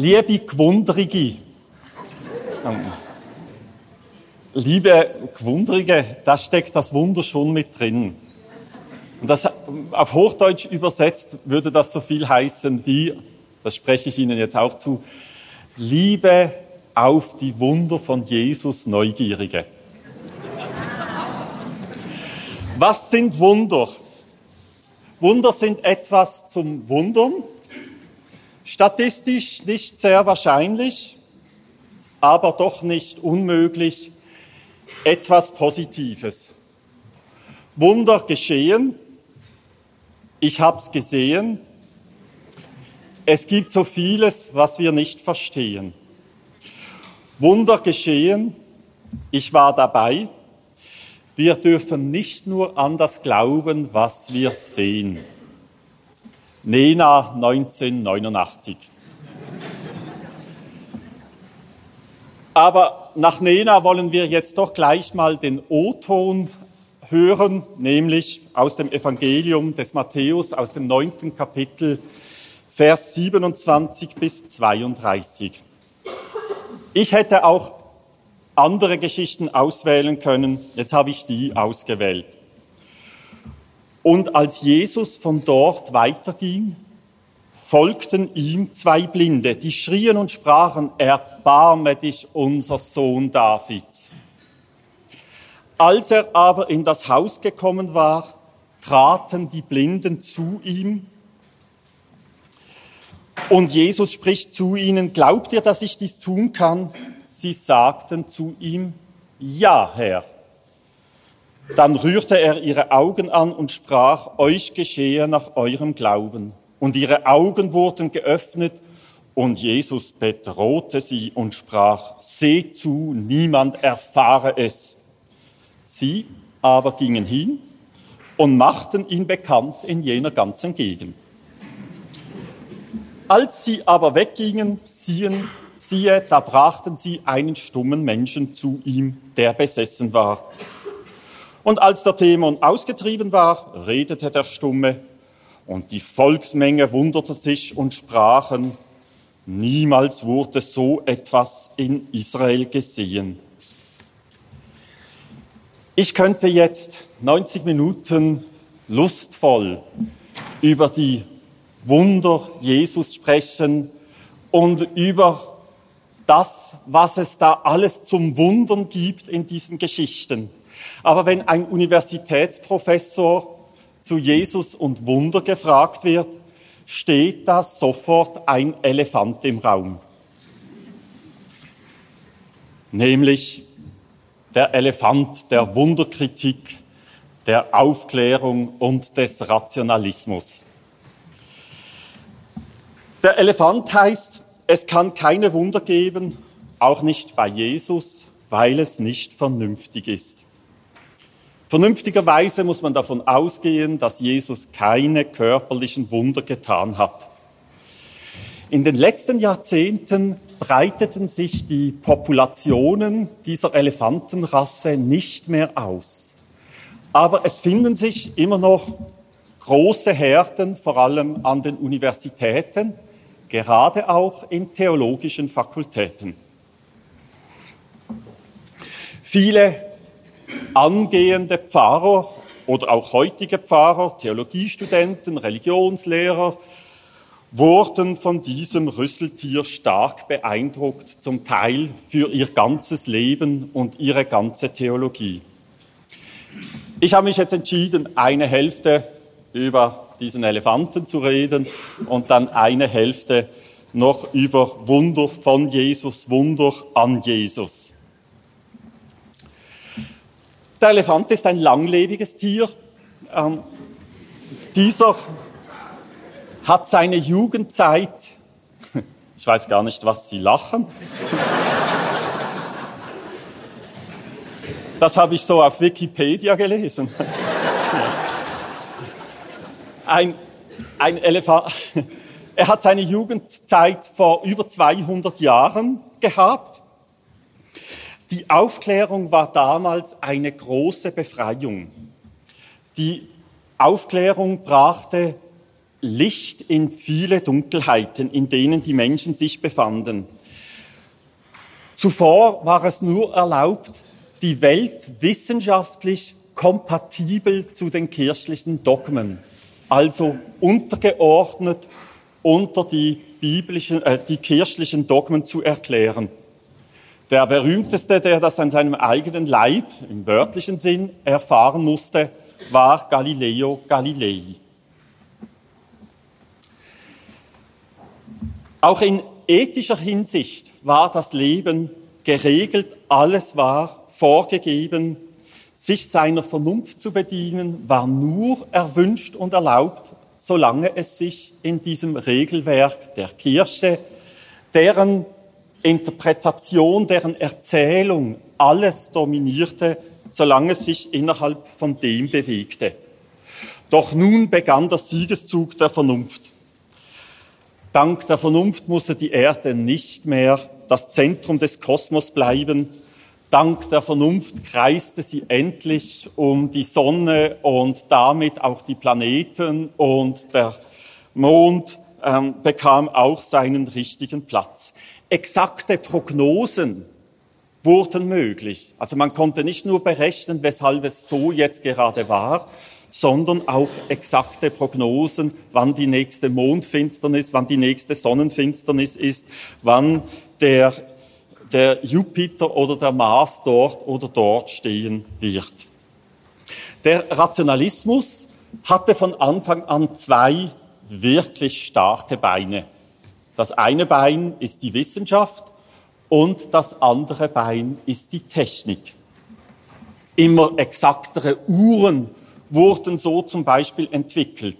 Liebe Gewundrige, liebe Gewundrige, da steckt das Wunder schon mit drin. Und das, auf Hochdeutsch übersetzt würde das so viel heißen wie, das spreche ich Ihnen jetzt auch zu, Liebe auf die Wunder von Jesus Neugierige. Was sind Wunder? Wunder sind etwas zum Wundern, statistisch nicht sehr wahrscheinlich, aber doch nicht unmöglich, etwas Positives. Wunder geschehen, ich habe es gesehen, es gibt so vieles, was wir nicht verstehen. Wunder geschehen, ich war dabei, wir dürfen nicht nur an das glauben, was wir sehen. Nena 1989. Aber nach Nena wollen wir jetzt doch gleich mal den O-Ton hören, nämlich aus dem Evangelium des Matthäus, aus dem neunten Kapitel, Vers 27 bis 32. Ich hätte auch andere Geschichten auswählen können. Jetzt habe ich die ausgewählt. Und als Jesus von dort weiterging, folgten ihm zwei Blinde, die schrien und sprachen, erbarme dich, unser Sohn David. Als er aber in das Haus gekommen war, traten die Blinden zu ihm. Und Jesus spricht zu ihnen, glaubt ihr, dass ich dies tun kann? Sie sagten zu ihm, ja, Herr. Dann rührte er ihre Augen an und sprach, euch geschehe nach eurem Glauben. Und ihre Augen wurden geöffnet und Jesus bedrohte sie und sprach, seht zu, niemand erfahre es. Sie aber gingen hin und machten ihn bekannt in jener ganzen Gegend. Als sie aber weggingen, sehen, siehe, da brachten sie einen stummen Menschen zu ihm, der besessen war. Und als der Dämon ausgetrieben war, redete der Stumme, und die Volksmenge wunderte sich und sprachen, niemals wurde so etwas in Israel gesehen. Ich könnte jetzt 90 Minuten lustvoll über die Wunder Jesus sprechen und über das, was es da alles zum Wundern gibt in diesen Geschichten. Aber wenn ein Universitätsprofessor zu Jesus und Wunder gefragt wird, steht da sofort ein Elefant im Raum. Nämlich der Elefant der Wunderkritik, der Aufklärung und des Rationalismus. Der Elefant heißt, es kann keine Wunder geben, auch nicht bei Jesus, weil es nicht vernünftig ist. Vernünftigerweise muss man davon ausgehen, dass Jesus keine körperlichen Wunder getan hat. In den letzten Jahrzehnten breiteten sich die Populationen dieser Elefantenrasse nicht mehr aus. Aber es finden sich immer noch große Herden, vor allem an den Universitäten, gerade auch in theologischen Fakultäten. Viele angehende Pfarrer oder auch heutige Pfarrer, Theologiestudenten, Religionslehrer wurden von diesem Rüsseltier stark beeindruckt, zum Teil für ihr ganzes Leben und ihre ganze Theologie. Ich habe mich jetzt entschieden, eine Hälfte über diesen Elefanten zu reden und dann eine Hälfte noch über Wunder von Jesus, Wunder an Jesus. Der Elefant ist ein langlebiges Tier. Ähm, dieser hat seine Jugendzeit, ich weiß gar nicht, was Sie lachen. Das habe ich so auf Wikipedia gelesen ein, ein Elefant. Er hat seine Jugendzeit vor über 200 Jahren gehabt. Die Aufklärung war damals eine große Befreiung. Die Aufklärung brachte Licht in viele Dunkelheiten, in denen die Menschen sich befanden. Zuvor war es nur erlaubt, die Welt wissenschaftlich kompatibel zu den kirchlichen Dogmen, also untergeordnet unter die biblischen, äh, die kirchlichen Dogmen zu erklären. Der berühmteste, der das an seinem eigenen Leib im wörtlichen Sinn erfahren musste, war Galileo Galilei. Auch in ethischer Hinsicht war das Leben geregelt, alles war vorgegeben, sich seiner Vernunft zu bedienen, war nur erwünscht und erlaubt, solange es sich in diesem Regelwerk der Kirche, deren Interpretation, deren Erzählung alles dominierte, solange es sich innerhalb von dem bewegte. Doch nun begann der Siegeszug der Vernunft. Dank der Vernunft musste die Erde nicht mehr das Zentrum des Kosmos bleiben. Dank der Vernunft kreiste sie endlich um die Sonne und damit auch die Planeten und der Mond ähm, bekam auch seinen richtigen Platz. Exakte Prognosen wurden möglich. Also man konnte nicht nur berechnen, weshalb es so jetzt gerade war, sondern auch exakte Prognosen, wann die nächste Mondfinsternis, wann die nächste Sonnenfinsternis ist, wann der, der Jupiter oder der Mars dort oder dort stehen wird. Der Rationalismus hatte von Anfang an zwei wirklich starke Beine. Das eine Bein ist die Wissenschaft und das andere Bein ist die Technik. Immer exaktere Uhren wurden so zum Beispiel entwickelt,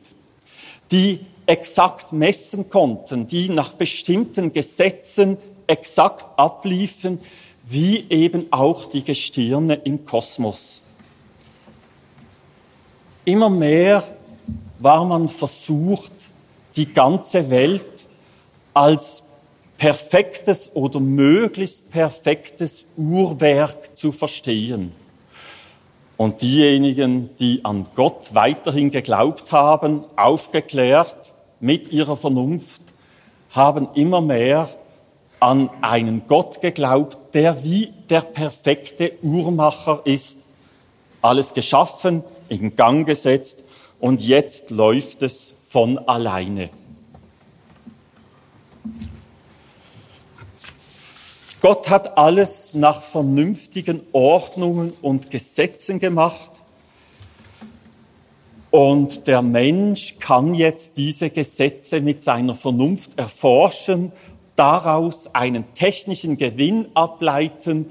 die exakt messen konnten, die nach bestimmten Gesetzen exakt abliefen, wie eben auch die Gestirne im Kosmos. Immer mehr war man versucht, die ganze Welt als perfektes oder möglichst perfektes Uhrwerk zu verstehen. Und diejenigen, die an Gott weiterhin geglaubt haben, aufgeklärt mit ihrer Vernunft, haben immer mehr an einen Gott geglaubt, der wie der perfekte Uhrmacher ist. Alles geschaffen, in Gang gesetzt und jetzt läuft es von alleine. Gott hat alles nach vernünftigen Ordnungen und Gesetzen gemacht. Und der Mensch kann jetzt diese Gesetze mit seiner Vernunft erforschen, daraus einen technischen Gewinn ableiten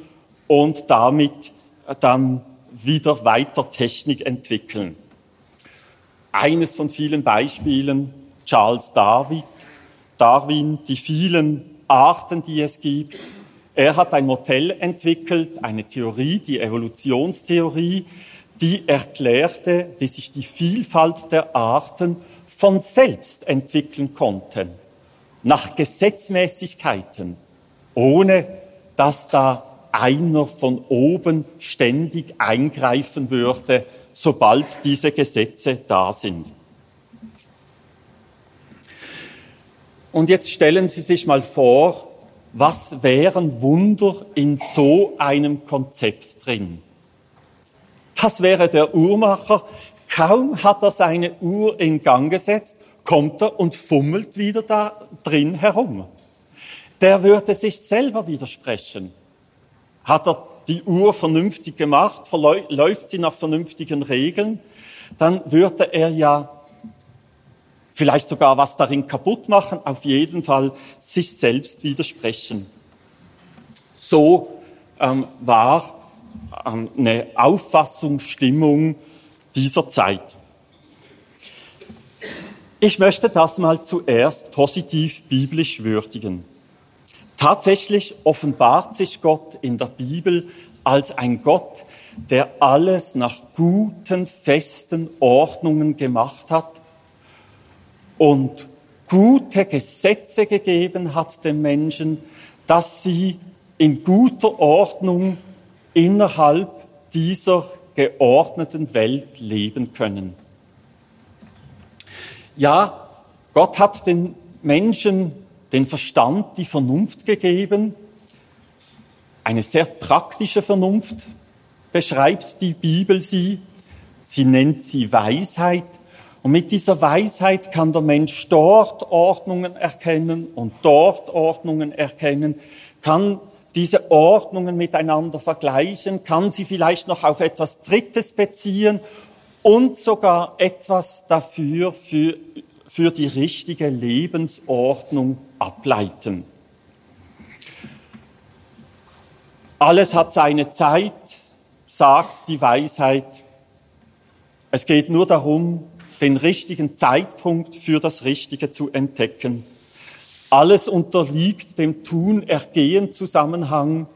und damit dann wieder weiter Technik entwickeln. Eines von vielen Beispielen, Charles Darwin, Darwin, die vielen Arten, die es gibt, er hat ein Modell entwickelt, eine Theorie, die Evolutionstheorie, die erklärte, wie sich die Vielfalt der Arten von selbst entwickeln konnten, nach Gesetzmäßigkeiten, ohne dass da einer von oben ständig eingreifen würde, sobald diese Gesetze da sind. Und jetzt stellen Sie sich mal vor, was wären Wunder in so einem Konzept drin? Das wäre der Uhrmacher. Kaum hat er seine Uhr in Gang gesetzt, kommt er und fummelt wieder da drin herum. Der würde sich selber widersprechen. Hat er die Uhr vernünftig gemacht, läuft sie nach vernünftigen Regeln, dann würde er ja vielleicht sogar was darin kaputt machen, auf jeden Fall sich selbst widersprechen. So ähm, war ähm, eine Auffassungsstimmung dieser Zeit. Ich möchte das mal zuerst positiv biblisch würdigen. Tatsächlich offenbart sich Gott in der Bibel als ein Gott, der alles nach guten, festen Ordnungen gemacht hat und gute Gesetze gegeben hat den Menschen, dass sie in guter Ordnung innerhalb dieser geordneten Welt leben können. Ja, Gott hat den Menschen den Verstand, die Vernunft gegeben. Eine sehr praktische Vernunft beschreibt die Bibel sie. Sie nennt sie Weisheit. Und mit dieser Weisheit kann der Mensch dort Ordnungen erkennen und dort Ordnungen erkennen, kann diese Ordnungen miteinander vergleichen, kann sie vielleicht noch auf etwas Drittes beziehen und sogar etwas dafür für, für die richtige Lebensordnung ableiten. Alles hat seine Zeit, sagt die Weisheit. Es geht nur darum, den richtigen Zeitpunkt für das Richtige zu entdecken. Alles unterliegt dem Tun-Ergehen-Zusammenhang,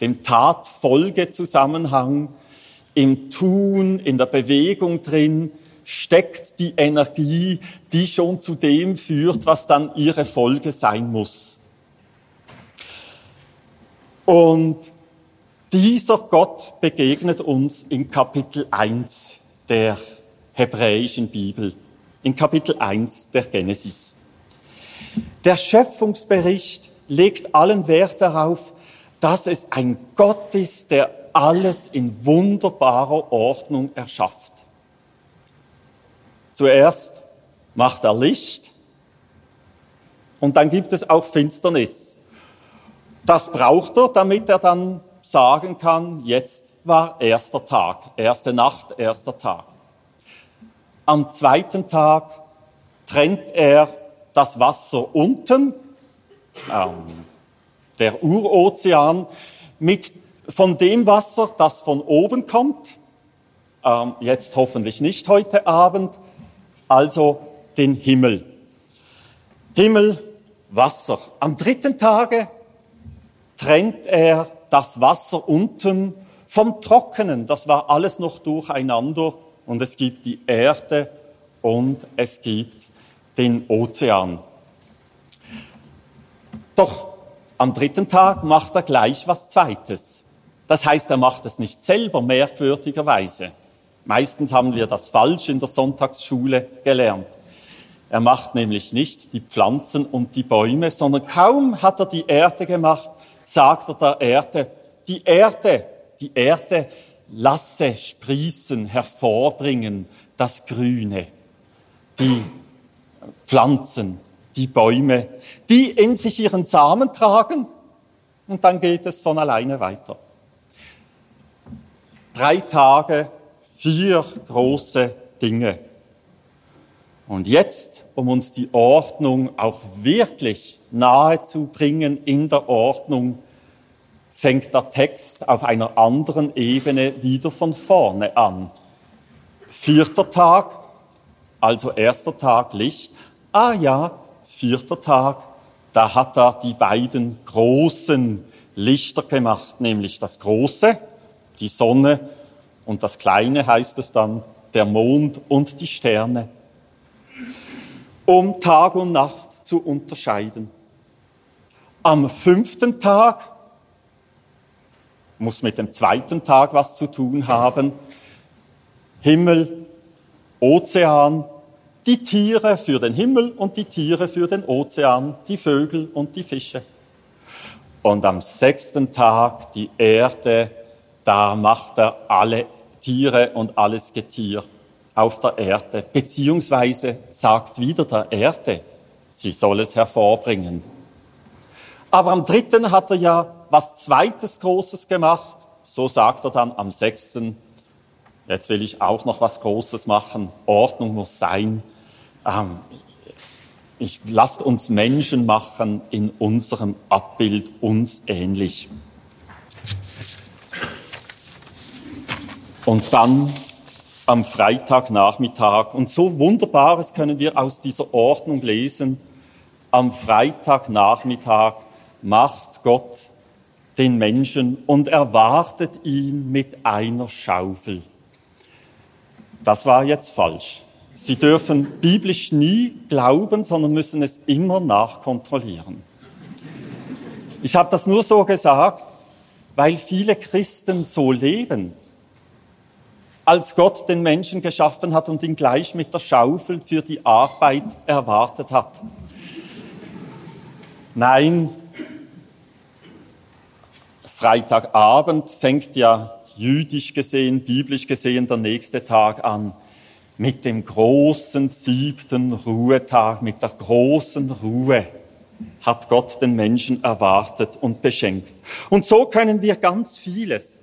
dem Tat-Folge-Zusammenhang. Im Tun, in der Bewegung drin steckt die Energie, die schon zu dem führt, was dann ihre Folge sein muss. Und dieser Gott begegnet uns in Kapitel 1 der hebräischen Bibel, in Kapitel 1 der Genesis. Der Schöpfungsbericht legt allen Wert darauf, dass es ein Gott ist, der alles in wunderbarer Ordnung erschafft. Zuerst macht er Licht und dann gibt es auch Finsternis. Das braucht er, damit er dann sagen kann, jetzt war erster Tag, erste Nacht, erster Tag. Am zweiten Tag trennt er das Wasser unten, ähm, der Urozean, mit von dem Wasser, das von oben kommt, ähm, jetzt hoffentlich nicht heute Abend, also den Himmel. Himmel, Wasser. Am dritten Tage trennt er das Wasser unten vom Trockenen. Das war alles noch durcheinander und es gibt die Erde und es gibt den Ozean. Doch am dritten Tag macht er gleich was Zweites. Das heißt, er macht es nicht selber, merkwürdigerweise. Meistens haben wir das falsch in der Sonntagsschule gelernt. Er macht nämlich nicht die Pflanzen und die Bäume, sondern kaum hat er die Erde gemacht, sagt er der Erde, die Erde, die Erde lasse sprießen, hervorbringen das Grüne, die Pflanzen, die Bäume, die in sich ihren Samen tragen und dann geht es von alleine weiter. Drei Tage, vier große Dinge. Und jetzt, um uns die Ordnung auch wirklich nahe zu bringen in der Ordnung, fängt der Text auf einer anderen Ebene wieder von vorne an. Vierter Tag, also erster Tag Licht. Ah ja, vierter Tag, da hat er die beiden großen Lichter gemacht, nämlich das große, die Sonne, und das kleine heißt es dann, der Mond und die Sterne, um Tag und Nacht zu unterscheiden. Am fünften Tag muss mit dem zweiten Tag was zu tun haben. Himmel, Ozean, die Tiere für den Himmel und die Tiere für den Ozean, die Vögel und die Fische. Und am sechsten Tag die Erde, da macht er alle Tiere und alles Getier auf der Erde, beziehungsweise sagt wieder der Erde, sie soll es hervorbringen. Aber am dritten hat er ja was zweites Großes gemacht. So sagt er dann am sechsten, jetzt will ich auch noch was Großes machen. Ordnung muss sein. Ähm, ich, lasst uns Menschen machen in unserem Abbild uns ähnlich. Und dann am Freitagnachmittag, und so Wunderbares können wir aus dieser Ordnung lesen, am Freitagnachmittag macht Gott den Menschen und erwartet ihn mit einer Schaufel. Das war jetzt falsch. Sie dürfen biblisch nie glauben, sondern müssen es immer nachkontrollieren. Ich habe das nur so gesagt, weil viele Christen so leben. als Gott den Menschen geschaffen hat und ihn gleich mit der Schaufel für die Arbeit erwartet hat. Nein, Freitagabend fängt ja jüdisch gesehen, biblisch gesehen der nächste Tag an mit dem großen siebten Ruhetag, mit der großen Ruhe hat Gott den Menschen erwartet und beschenkt. Und so können wir ganz vieles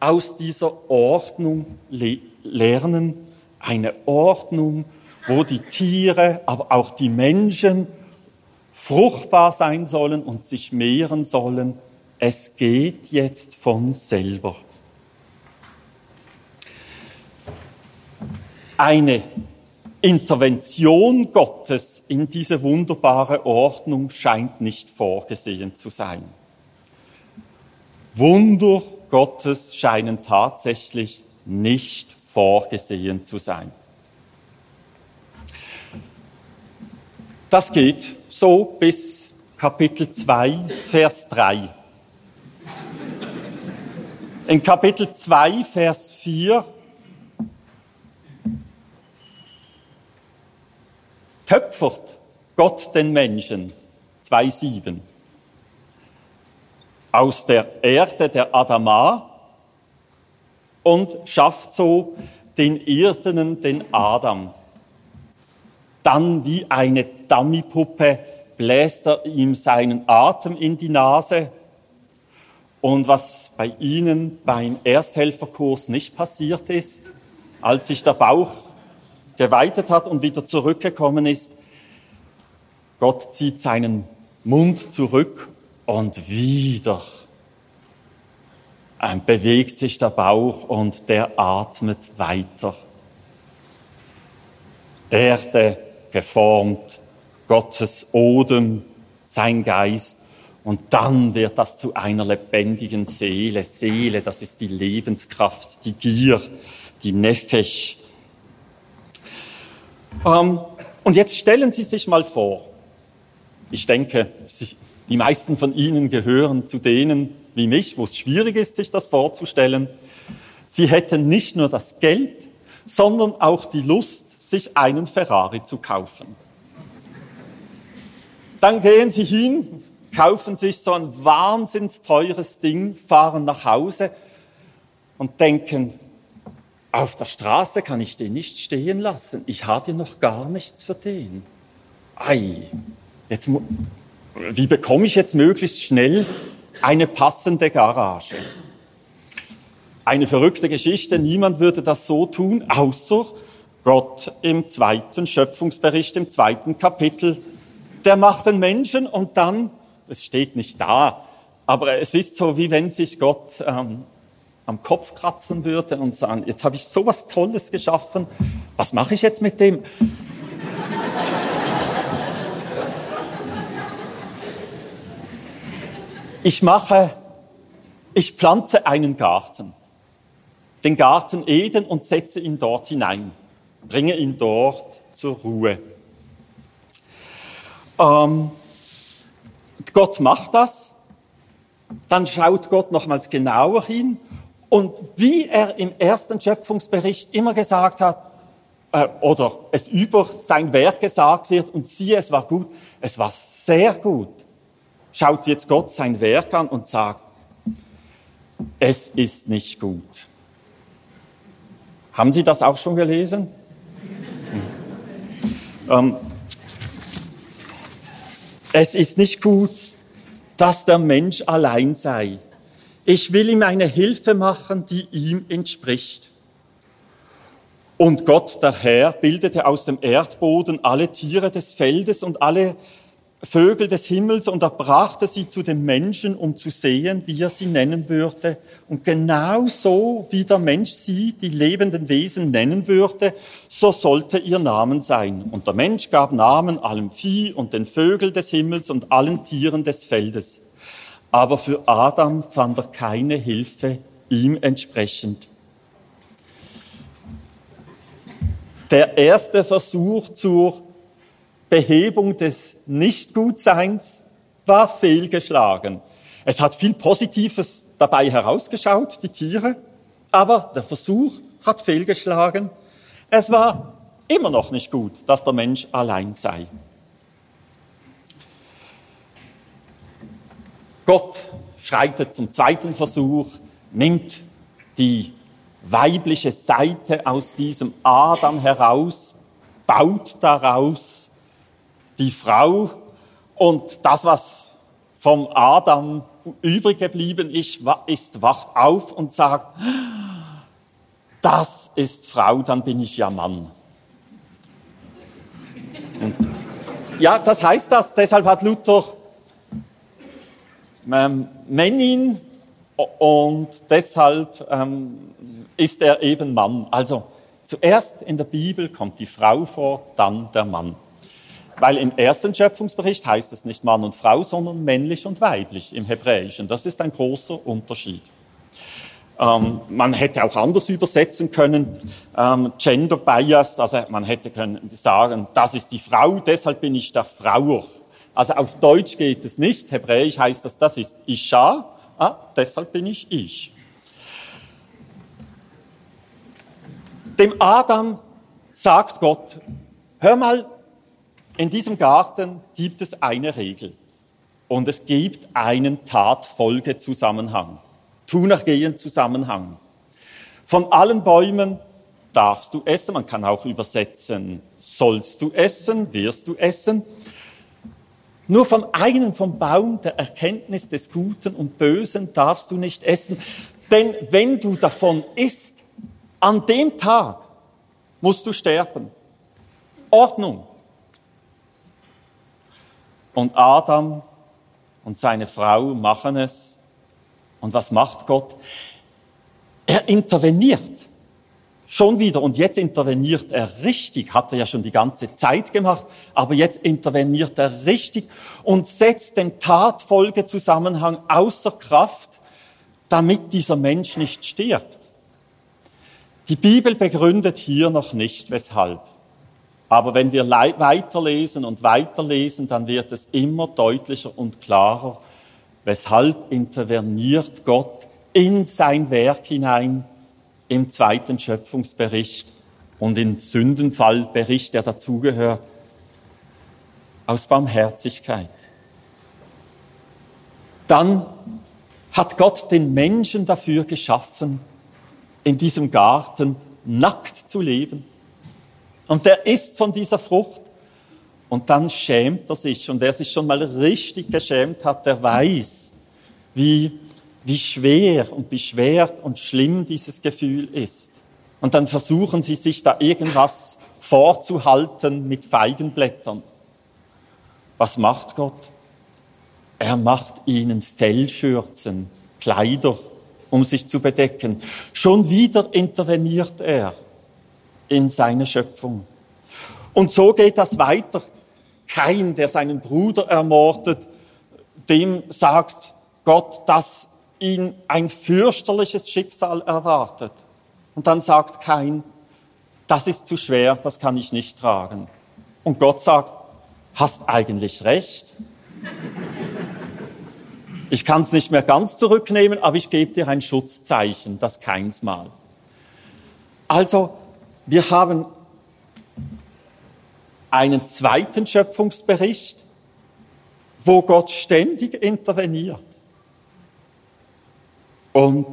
aus dieser Ordnung le lernen. Eine Ordnung, wo die Tiere, aber auch die Menschen fruchtbar sein sollen und sich mehren sollen. Es geht jetzt von selber. Eine Intervention Gottes in diese wunderbare Ordnung scheint nicht vorgesehen zu sein. Wunder Gottes scheinen tatsächlich nicht vorgesehen zu sein. Das geht so bis Kapitel 2, Vers 3. In Kapitel 2, Vers 4 töpfert Gott den Menschen, 2,7, aus der Erde der Adama und schafft so den Irdenen, den Adam. Dann wie eine Dummypuppe bläst er ihm seinen Atem in die Nase. Und was bei Ihnen beim Ersthelferkurs nicht passiert ist, als sich der Bauch geweitet hat und wieder zurückgekommen ist, Gott zieht seinen Mund zurück und wieder bewegt sich der Bauch und der atmet weiter. Erde geformt, Gottes Odem, sein Geist und dann wird das zu einer lebendigen Seele. Seele, das ist die Lebenskraft, die Gier, die Nefesh, ähm, und jetzt stellen Sie sich mal vor, ich denke, die meisten von Ihnen gehören zu denen wie mich, wo es schwierig ist, sich das vorzustellen. Sie hätten nicht nur das Geld, sondern auch die Lust, sich einen Ferrari zu kaufen. Dann gehen Sie hin, kaufen sich so ein wahnsinns teures Ding, fahren nach Hause und denken, auf der Straße kann ich den nicht stehen lassen. Ich habe noch gar nichts für den. Ei, jetzt, wie bekomme ich jetzt möglichst schnell eine passende Garage? Eine verrückte Geschichte. Niemand würde das so tun, außer Gott im zweiten Schöpfungsbericht, im zweiten Kapitel. Der macht den Menschen und dann, es steht nicht da, aber es ist so, wie wenn sich Gott ähm, am Kopf kratzen würde und sagen, jetzt habe ich so was Tolles geschaffen, was mache ich jetzt mit dem? Ich mache, ich pflanze einen Garten, den Garten Eden und setze ihn dort hinein, bringe ihn dort zur Ruhe. Ähm, Gott macht das, dann schaut Gott nochmals genauer hin und wie er im ersten Schöpfungsbericht immer gesagt hat, äh, oder es über sein Werk gesagt wird, und siehe, es war gut, es war sehr gut, schaut jetzt Gott sein Werk an und sagt, es ist nicht gut. Haben Sie das auch schon gelesen? Hm. Ähm, es ist nicht gut, dass der Mensch allein sei. Ich will ihm eine Hilfe machen, die ihm entspricht. Und Gott, der Herr, bildete aus dem Erdboden alle Tiere des Feldes und alle Vögel des Himmels und er brachte sie zu dem Menschen, um zu sehen, wie er sie nennen würde. Und genau so, wie der Mensch sie, die lebenden Wesen, nennen würde, so sollte ihr Namen sein. Und der Mensch gab Namen allem Vieh und den Vögeln des Himmels und allen Tieren des Feldes aber für Adam fand er keine Hilfe ihm entsprechend. Der erste Versuch zur Behebung des Nichtgutseins war fehlgeschlagen. Es hat viel Positives dabei herausgeschaut, die Tiere, aber der Versuch hat fehlgeschlagen. Es war immer noch nicht gut, dass der Mensch allein sei. Gott schreitet zum zweiten Versuch, nimmt die weibliche Seite aus diesem Adam heraus, baut daraus die Frau und das, was vom Adam übrig geblieben ist, ist, wacht auf und sagt, das ist Frau, dann bin ich ja Mann. Ja, das heißt das. Deshalb hat Luther ähm, Männin und deshalb ähm, ist er eben Mann. Also zuerst in der Bibel kommt die Frau vor, dann der Mann. Weil im ersten Schöpfungsbericht heißt es nicht Mann und Frau, sondern männlich und weiblich im Hebräischen. Das ist ein großer Unterschied. Ähm, man hätte auch anders übersetzen können, ähm, Gender Bias, also man hätte können sagen, das ist die Frau, deshalb bin ich der Frauer. Also auf Deutsch geht es nicht, Hebräisch heißt das, das ist Isha, ah, deshalb bin ich ich. Dem Adam sagt Gott, hör mal, in diesem Garten gibt es eine Regel und es gibt einen Tatfolgezusammenhang, tunergehen Zusammenhang. Von allen Bäumen darfst du essen, man kann auch übersetzen, sollst du essen, wirst du essen. Nur vom einen, vom Baum der Erkenntnis des Guten und Bösen darfst du nicht essen, denn wenn du davon isst, an dem Tag musst du sterben. Ordnung. Und Adam und seine Frau machen es. Und was macht Gott? Er interveniert. Schon wieder. Und jetzt interveniert er richtig. Hat er ja schon die ganze Zeit gemacht. Aber jetzt interveniert er richtig und setzt den Tatfolgezusammenhang außer Kraft, damit dieser Mensch nicht stirbt. Die Bibel begründet hier noch nicht, weshalb. Aber wenn wir weiterlesen und weiterlesen, dann wird es immer deutlicher und klarer, weshalb interveniert Gott in sein Werk hinein im zweiten Schöpfungsbericht und im Sündenfallbericht, der dazugehört, aus Barmherzigkeit. Dann hat Gott den Menschen dafür geschaffen, in diesem Garten nackt zu leben und der isst von dieser Frucht. Und dann schämt er sich. Und wer sich schon mal richtig geschämt hat, der weiß, wie, wie schwer und beschwert und schlimm dieses Gefühl ist. Und dann versuchen sie sich da irgendwas vorzuhalten mit Feigenblättern. Was macht Gott? Er macht ihnen Fellschürzen, Kleider, um sich zu bedecken. Schon wieder interveniert er in seine Schöpfung. Und so geht das weiter. Kein, der seinen Bruder ermordet, dem sagt Gott, dass ihn ein fürchterliches Schicksal erwartet. Und dann sagt Kain, das ist zu schwer, das kann ich nicht tragen. Und Gott sagt, hast eigentlich recht. Ich kann es nicht mehr ganz zurücknehmen, aber ich gebe dir ein Schutzzeichen, das keins Mal. Also wir haben einen zweiten Schöpfungsbericht, wo Gott ständig interveniert. Und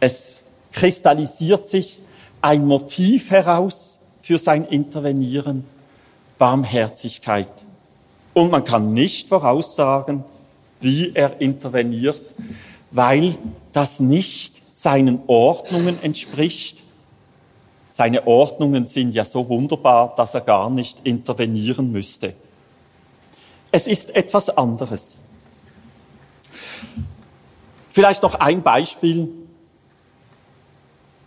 es kristallisiert sich ein Motiv heraus für sein Intervenieren, Barmherzigkeit. Und man kann nicht voraussagen, wie er interveniert, weil das nicht seinen Ordnungen entspricht, seine Ordnungen sind ja so wunderbar, dass er gar nicht intervenieren müsste. Es ist etwas anderes. Vielleicht noch ein Beispiel.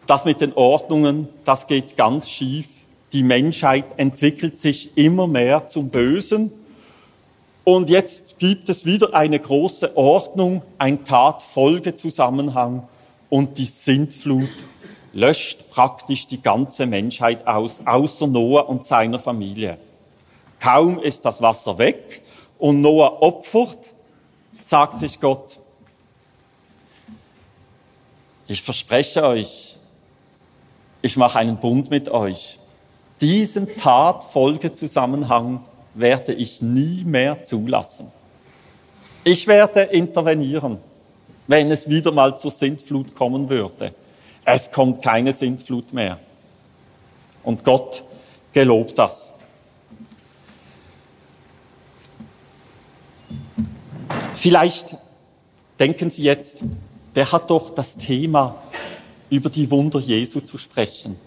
Das mit den Ordnungen, das geht ganz schief. Die Menschheit entwickelt sich immer mehr zum Bösen. Und jetzt gibt es wieder eine große Ordnung, ein Tatfolgezusammenhang und die Sintflut löscht praktisch die ganze Menschheit aus, außer Noah und seiner Familie. Kaum ist das Wasser weg und Noah opfert, sagt sich Gott, ich verspreche euch, ich mache einen Bund mit euch. Diesen Tat-Folge-Zusammenhang werde ich nie mehr zulassen. Ich werde intervenieren, wenn es wieder mal zur Sintflut kommen würde. Es kommt keine Sintflut mehr. Und Gott gelobt das. Vielleicht denken Sie jetzt, der hat doch das Thema, über die Wunder Jesu zu sprechen.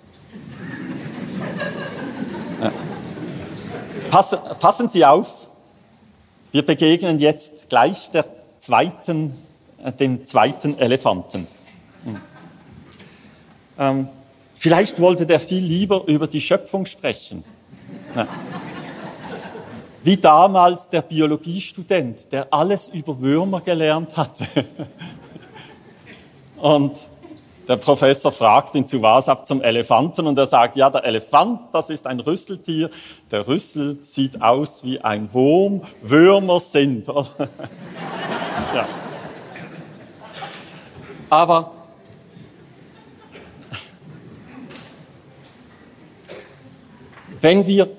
Passen, passen Sie auf, wir begegnen jetzt gleich der zweiten, äh, dem zweiten Elefanten. Ähm, vielleicht wollte der viel lieber über die Schöpfung sprechen. Ja. Wie damals der Biologiestudent, der alles über Würmer gelernt hatte. Und der Professor fragt ihn zu was ab zum Elefanten und er sagt, ja, der Elefant, das ist ein Rüsseltier. Der Rüssel sieht aus wie ein Wurm. Würmer sind. ja. Aber wenn wir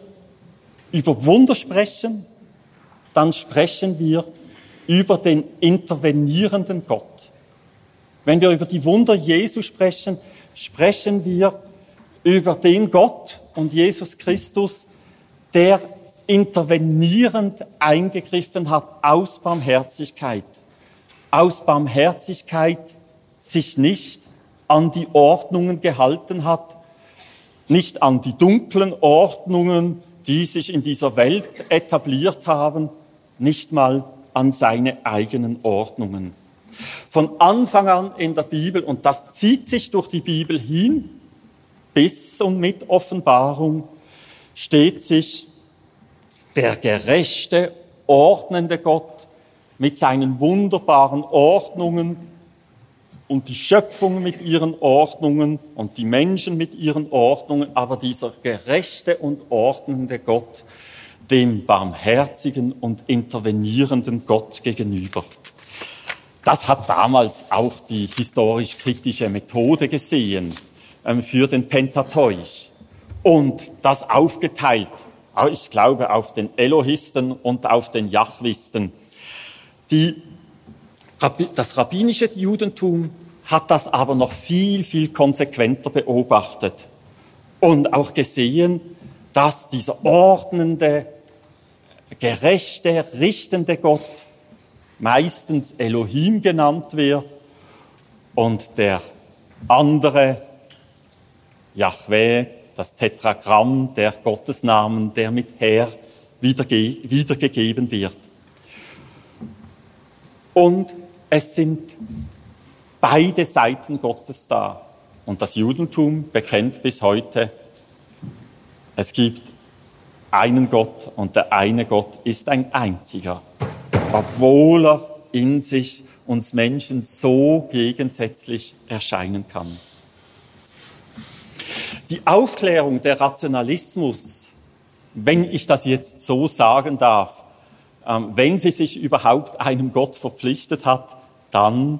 über Wunder sprechen, dann sprechen wir über den intervenierenden Gott. Wenn wir über die Wunder Jesu sprechen, sprechen wir über den Gott und Jesus Christus, der intervenierend eingegriffen hat aus Barmherzigkeit. Aus Barmherzigkeit sich nicht an die Ordnungen gehalten hat, nicht an die dunklen Ordnungen, die sich in dieser Welt etabliert haben, nicht mal an seine eigenen Ordnungen. Von Anfang an in der Bibel, und das zieht sich durch die Bibel hin, bis und mit Offenbarung, steht sich der gerechte, ordnende Gott mit seinen wunderbaren Ordnungen und die Schöpfung mit ihren Ordnungen und die Menschen mit ihren Ordnungen, aber dieser gerechte und ordnende Gott dem barmherzigen und intervenierenden Gott gegenüber. Das hat damals auch die historisch-kritische Methode gesehen ähm, für den Pentateuch und das aufgeteilt, ich glaube, auf den Elohisten und auf den Jachwisten. Die, das rabbinische Judentum hat das aber noch viel, viel konsequenter beobachtet und auch gesehen, dass dieser ordnende, gerechte, richtende Gott meistens Elohim genannt wird und der andere Yahweh, das Tetragramm der Gottesnamen, der mit Herr wiederge wiedergegeben wird. Und es sind beide Seiten Gottes da. Und das Judentum bekennt bis heute, es gibt einen Gott und der eine Gott ist ein einziger obwohl er in sich uns Menschen so gegensätzlich erscheinen kann. Die Aufklärung der Rationalismus, wenn ich das jetzt so sagen darf, ähm, wenn sie sich überhaupt einem Gott verpflichtet hat, dann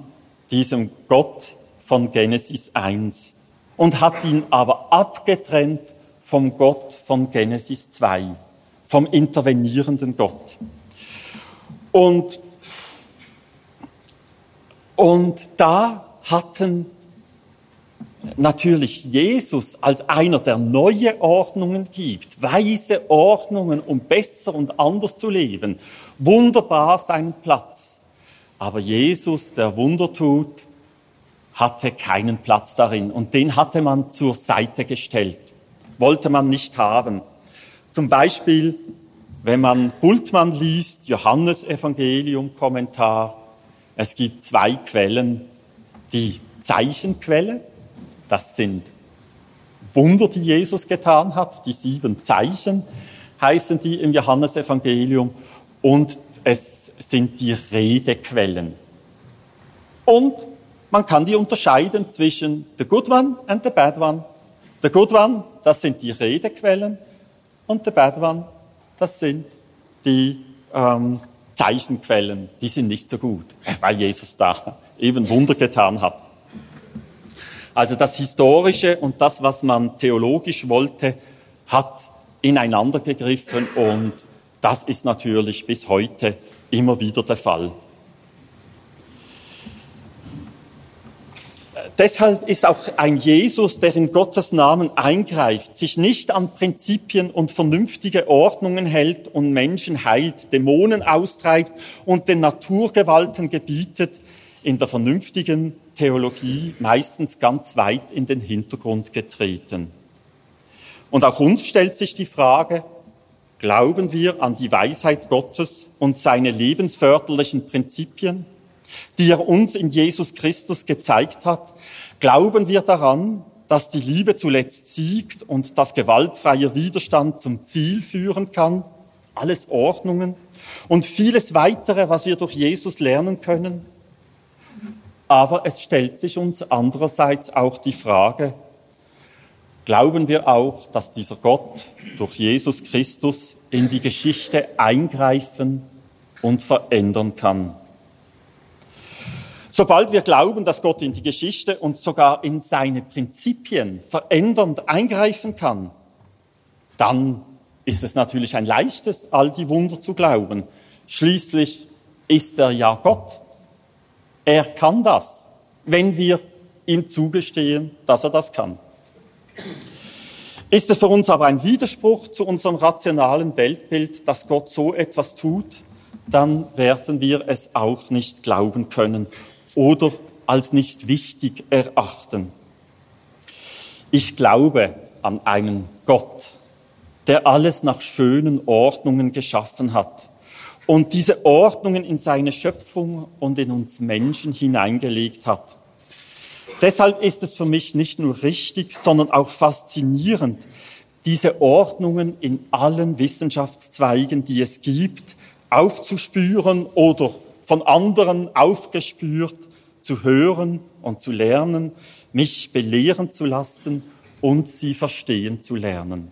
diesem Gott von Genesis 1 und hat ihn aber abgetrennt vom Gott von Genesis 2, vom intervenierenden Gott. Und, und da hatten natürlich Jesus als einer, der neue Ordnungen gibt, weise Ordnungen, um besser und anders zu leben, wunderbar seinen Platz. Aber Jesus, der Wunder tut, hatte keinen Platz darin und den hatte man zur Seite gestellt, wollte man nicht haben. Zum Beispiel wenn man Bultmann liest, Johannes Evangelium Kommentar, es gibt zwei Quellen. Die Zeichenquelle, das sind Wunder, die Jesus getan hat, die sieben Zeichen heißen die im Johannesevangelium und es sind die Redequellen. Und man kann die unterscheiden zwischen the good one and the bad one. The good one, das sind die Redequellen und the bad one, das sind die ähm, Zeichenquellen, die sind nicht so gut, weil Jesus da eben Wunder getan hat. Also das Historische und das, was man theologisch wollte, hat ineinander gegriffen und das ist natürlich bis heute immer wieder der Fall. Deshalb ist auch ein Jesus, der in Gottes Namen eingreift, sich nicht an Prinzipien und vernünftige Ordnungen hält und Menschen heilt, Dämonen austreibt und den Naturgewalten gebietet, in der vernünftigen Theologie meistens ganz weit in den Hintergrund getreten. Und auch uns stellt sich die Frage, glauben wir an die Weisheit Gottes und seine lebensförderlichen Prinzipien? die er uns in Jesus Christus gezeigt hat, glauben wir daran, dass die Liebe zuletzt siegt und dass gewaltfreier Widerstand zum Ziel führen kann. Alles Ordnungen und vieles weitere, was wir durch Jesus lernen können. Aber es stellt sich uns andererseits auch die Frage, glauben wir auch, dass dieser Gott durch Jesus Christus in die Geschichte eingreifen und verändern kann? Sobald wir glauben, dass Gott in die Geschichte und sogar in seine Prinzipien verändernd eingreifen kann, dann ist es natürlich ein leichtes, all die Wunder zu glauben. Schließlich ist er ja Gott. Er kann das, wenn wir ihm zugestehen, dass er das kann. Ist es für uns aber ein Widerspruch zu unserem rationalen Weltbild, dass Gott so etwas tut, dann werden wir es auch nicht glauben können oder als nicht wichtig erachten. Ich glaube an einen Gott, der alles nach schönen Ordnungen geschaffen hat und diese Ordnungen in seine Schöpfung und in uns Menschen hineingelegt hat. Deshalb ist es für mich nicht nur richtig, sondern auch faszinierend, diese Ordnungen in allen Wissenschaftszweigen, die es gibt, aufzuspüren oder von anderen aufgespürt, zu hören und zu lernen, mich belehren zu lassen und sie verstehen zu lernen.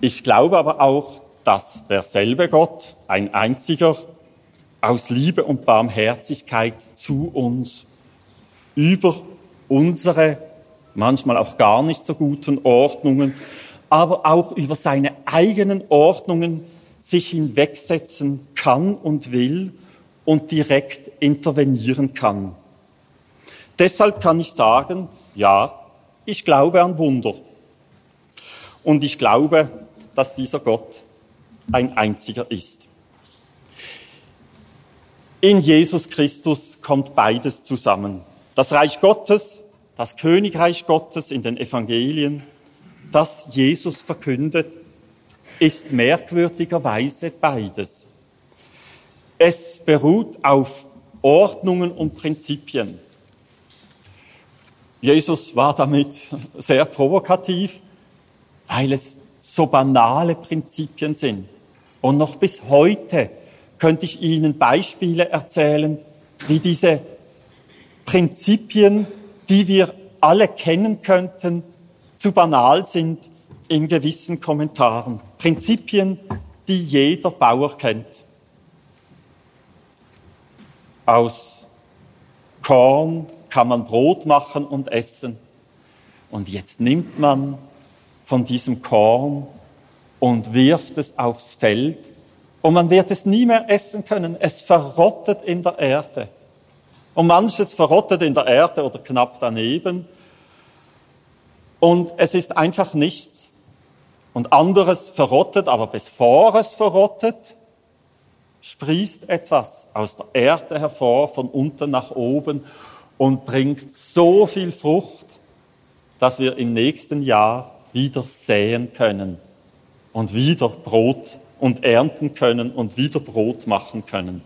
Ich glaube aber auch, dass derselbe Gott, ein einziger, aus Liebe und Barmherzigkeit zu uns über unsere manchmal auch gar nicht so guten Ordnungen, aber auch über seine eigenen Ordnungen sich hinwegsetzen kann und will und direkt intervenieren kann. Deshalb kann ich sagen, ja, ich glaube an Wunder. Und ich glaube, dass dieser Gott ein einziger ist. In Jesus Christus kommt beides zusammen. Das Reich Gottes, das Königreich Gottes in den Evangelien, das Jesus verkündet, ist merkwürdigerweise beides. Es beruht auf Ordnungen und Prinzipien. Jesus war damit sehr provokativ, weil es so banale Prinzipien sind. Und noch bis heute könnte ich Ihnen Beispiele erzählen, wie diese Prinzipien, die wir alle kennen könnten, zu banal sind in gewissen Kommentaren. Prinzipien, die jeder Bauer kennt. Aus Korn kann man Brot machen und essen. Und jetzt nimmt man von diesem Korn und wirft es aufs Feld und man wird es nie mehr essen können. Es verrottet in der Erde. Und manches verrottet in der Erde oder knapp daneben. Und es ist einfach nichts und anderes verrottet, aber bevor es verrottet, sprießt etwas aus der Erde hervor, von unten nach oben und bringt so viel Frucht, dass wir im nächsten Jahr wieder säen können und wieder Brot und ernten können und wieder Brot machen können.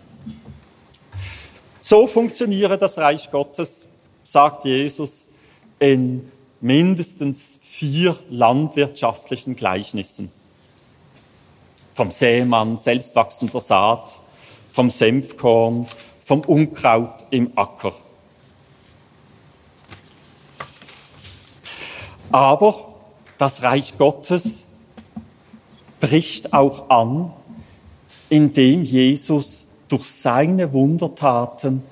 So funktioniere das Reich Gottes, sagt Jesus in mindestens vier landwirtschaftlichen Gleichnissen. Vom Sämann, selbstwachsender Saat, vom Senfkorn, vom Unkraut im Acker. Aber das Reich Gottes bricht auch an, indem Jesus durch seine Wundertaten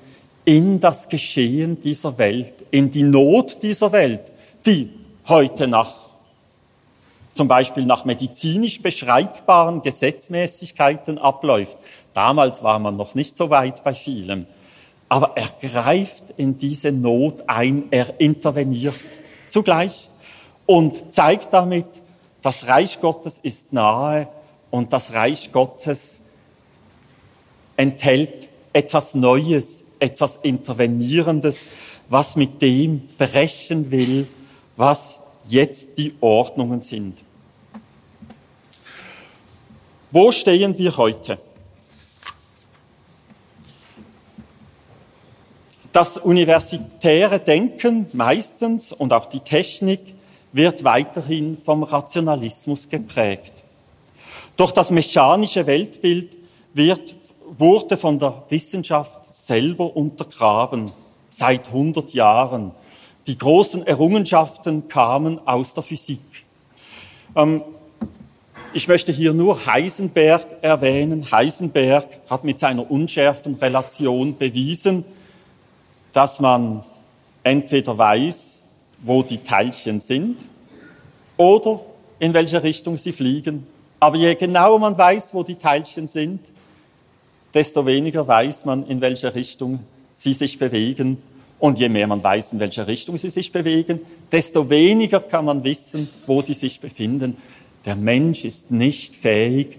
in das Geschehen dieser Welt, in die Not dieser Welt, die heute nach, zum Beispiel nach medizinisch beschreibbaren Gesetzmäßigkeiten abläuft. Damals war man noch nicht so weit bei vielem. Aber er greift in diese Not ein, er interveniert zugleich und zeigt damit, das Reich Gottes ist nahe und das Reich Gottes enthält etwas Neues, etwas Intervenierendes, was mit dem brechen will, was jetzt die Ordnungen sind. Wo stehen wir heute? Das universitäre Denken meistens und auch die Technik wird weiterhin vom Rationalismus geprägt. Doch das mechanische Weltbild wird, wurde von der Wissenschaft selber untergraben seit 100 Jahren. Die großen Errungenschaften kamen aus der Physik. Ähm, ich möchte hier nur Heisenberg erwähnen. Heisenberg hat mit seiner unschärfen Relation bewiesen, dass man entweder weiß, wo die Teilchen sind oder in welche Richtung sie fliegen. Aber je genauer man weiß, wo die Teilchen sind, desto weniger weiß man, in welche Richtung sie sich bewegen. Und je mehr man weiß, in welche Richtung sie sich bewegen, desto weniger kann man wissen, wo sie sich befinden. Der Mensch ist nicht fähig,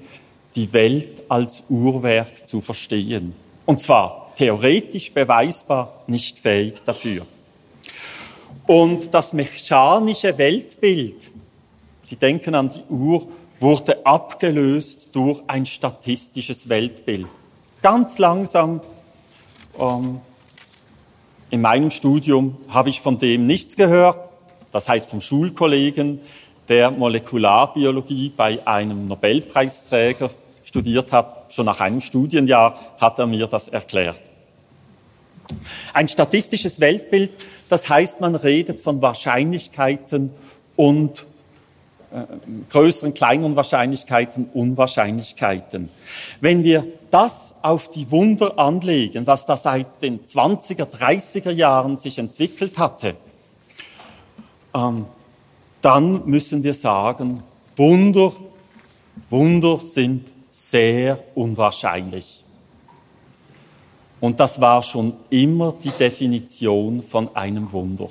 die Welt als Uhrwerk zu verstehen. Und zwar theoretisch beweisbar nicht fähig dafür. Und das mechanische Weltbild, Sie denken an die Uhr, wurde abgelöst durch ein statistisches Weltbild. Ganz langsam. Ähm, in meinem Studium habe ich von dem nichts gehört. Das heißt vom Schulkollegen, der Molekularbiologie bei einem Nobelpreisträger studiert hat. Schon nach einem Studienjahr hat er mir das erklärt. Ein statistisches Weltbild, das heißt, man redet von Wahrscheinlichkeiten und größeren, kleineren Wahrscheinlichkeiten, Unwahrscheinlichkeiten. Wenn wir das auf die Wunder anlegen, was da seit den 20er, 30er Jahren sich entwickelt hatte, ähm, dann müssen wir sagen, Wunder, Wunder sind sehr unwahrscheinlich. Und das war schon immer die Definition von einem Wunder.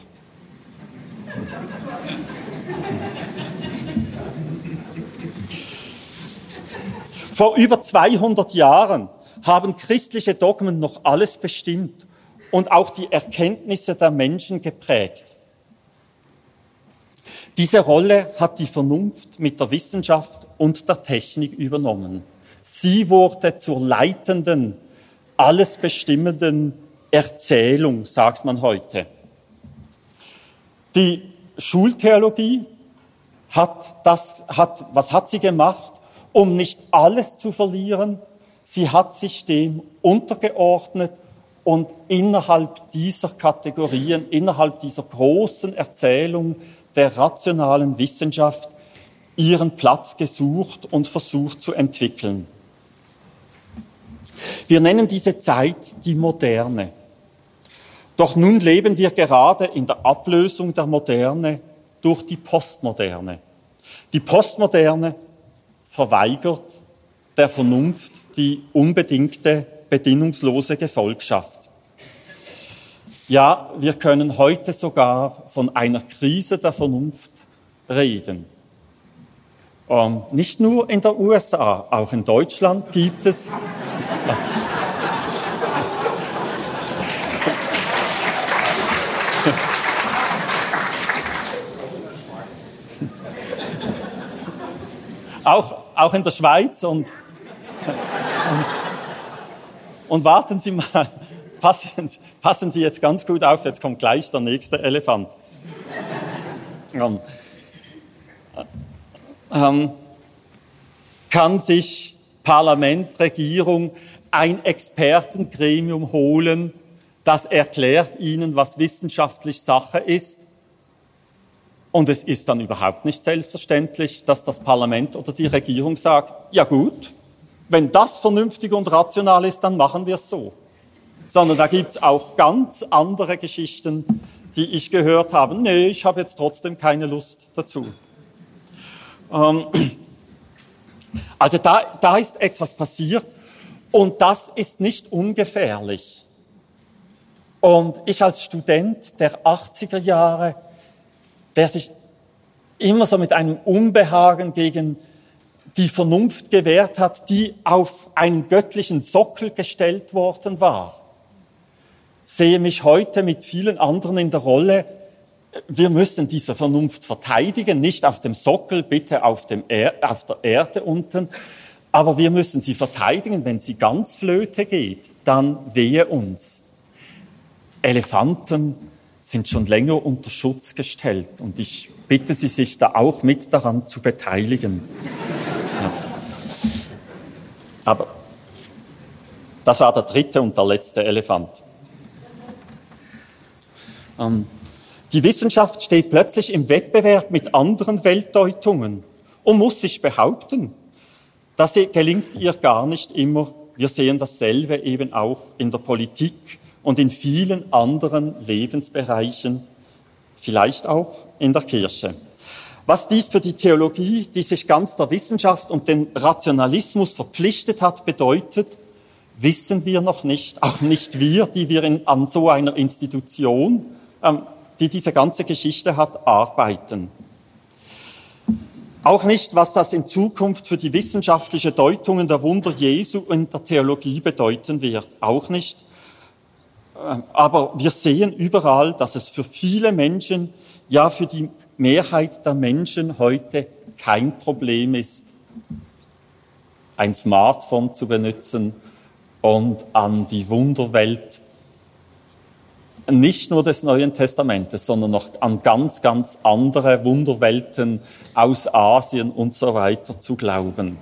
Vor über 200 Jahren haben christliche Dogmen noch alles bestimmt und auch die Erkenntnisse der Menschen geprägt. Diese Rolle hat die Vernunft mit der Wissenschaft und der Technik übernommen. Sie wurde zur leitenden, alles bestimmenden Erzählung, sagt man heute. Die Schultheologie hat das, hat, was hat sie gemacht? Um nicht alles zu verlieren. Sie hat sich dem untergeordnet und innerhalb dieser Kategorien, innerhalb dieser großen Erzählung der rationalen Wissenschaft ihren Platz gesucht und versucht zu entwickeln. Wir nennen diese Zeit die Moderne. Doch nun leben wir gerade in der Ablösung der Moderne durch die Postmoderne. Die Postmoderne verweigert der Vernunft die unbedingte, bedingungslose Gefolgschaft. Ja, wir können heute sogar von einer Krise der Vernunft reden. Ähm, nicht nur in der USA, auch in Deutschland gibt es. Auch, auch in der Schweiz und, und, und warten Sie mal, passen, passen Sie jetzt ganz gut auf, jetzt kommt gleich der nächste Elefant. Ähm, ähm, kann sich Parlament, Regierung ein Expertengremium holen, das erklärt ihnen, was wissenschaftlich Sache ist und es ist dann überhaupt nicht selbstverständlich, dass das Parlament oder die Regierung sagt, ja gut, wenn das vernünftig und rational ist, dann machen wir es so. sondern da gibt's auch ganz andere Geschichten, die ich gehört habe. Nee, ich habe jetzt trotzdem keine Lust dazu. Ähm, also da, da ist etwas passiert und das ist nicht ungefährlich. Und ich als Student der 80er Jahre, der sich immer so mit einem Unbehagen gegen die Vernunft gewährt hat, die auf einen göttlichen Sockel gestellt worden war, sehe mich heute mit vielen anderen in der Rolle, wir müssen diese Vernunft verteidigen, nicht auf dem Sockel, bitte auf, dem er auf der Erde unten, aber wir müssen sie verteidigen. Wenn sie ganz flöte geht, dann wehe uns. Elefanten sind schon länger unter Schutz gestellt und ich bitte Sie, sich da auch mit daran zu beteiligen. Ja. Aber das war der dritte und der letzte Elefant. Ähm, die Wissenschaft steht plötzlich im Wettbewerb mit anderen Weltdeutungen und muss sich behaupten. Das gelingt ihr gar nicht immer. Wir sehen dasselbe eben auch in der Politik und in vielen anderen Lebensbereichen, vielleicht auch in der Kirche. Was dies für die Theologie, die sich ganz der Wissenschaft und dem Rationalismus verpflichtet hat, bedeutet, wissen wir noch nicht, auch nicht wir, die wir in, an so einer Institution ähm, die diese ganze Geschichte hat, arbeiten. Auch nicht, was das in Zukunft für die wissenschaftliche Deutungen der Wunder Jesu in der Theologie bedeuten wird. Auch nicht. Ähm, aber wir sehen überall, dass es für viele Menschen, ja für die Mehrheit der Menschen heute kein Problem ist, ein Smartphone zu benutzen und an die Wunderwelt nicht nur des Neuen Testamentes, sondern noch an ganz, ganz andere Wunderwelten aus Asien und so weiter zu glauben.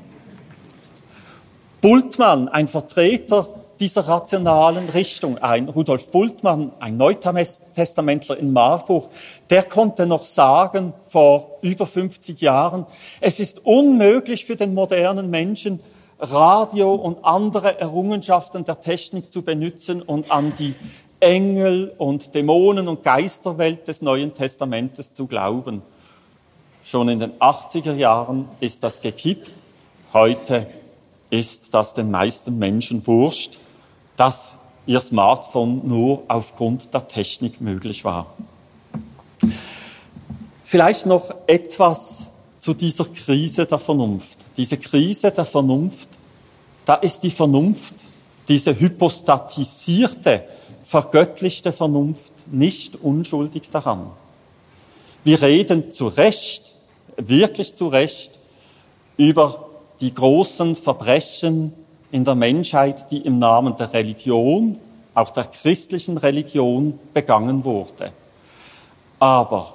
Bultmann, ein Vertreter dieser rationalen Richtung, ein Rudolf Bultmann, ein Neutestamentler in Marburg, der konnte noch sagen vor über 50 Jahren, es ist unmöglich für den modernen Menschen, Radio und andere Errungenschaften der Technik zu benutzen und an die Engel und Dämonen und Geisterwelt des Neuen Testamentes zu glauben. Schon in den 80er Jahren ist das gekippt. Heute ist das den meisten Menschen wurscht, dass ihr Smartphone nur aufgrund der Technik möglich war. Vielleicht noch etwas zu dieser Krise der Vernunft. Diese Krise der Vernunft, da ist die Vernunft, diese hypostatisierte vergöttlichte Vernunft nicht unschuldig daran. Wir reden zu Recht, wirklich zu Recht, über die großen Verbrechen in der Menschheit, die im Namen der Religion, auch der christlichen Religion, begangen wurde. Aber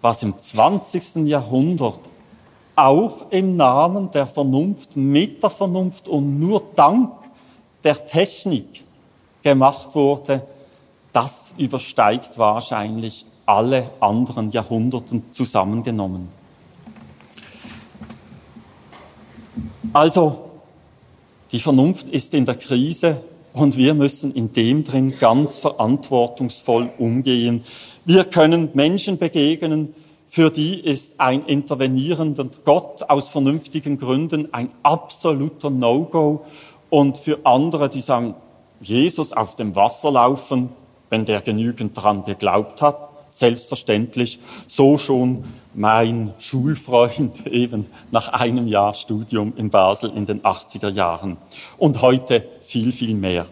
was im 20. Jahrhundert auch im Namen der Vernunft, mit der Vernunft und nur dank der Technik gemacht wurde, das übersteigt wahrscheinlich alle anderen Jahrhunderten zusammengenommen. Also, die Vernunft ist in der Krise und wir müssen in dem drin ganz verantwortungsvoll umgehen. Wir können Menschen begegnen, für die ist ein intervenierender Gott aus vernünftigen Gründen ein absoluter No-Go und für andere, die sagen, Jesus auf dem Wasser laufen, wenn der genügend daran geglaubt hat, selbstverständlich, so schon mein Schulfreund eben nach einem Jahr Studium in Basel in den 80er Jahren und heute viel, viel mehr.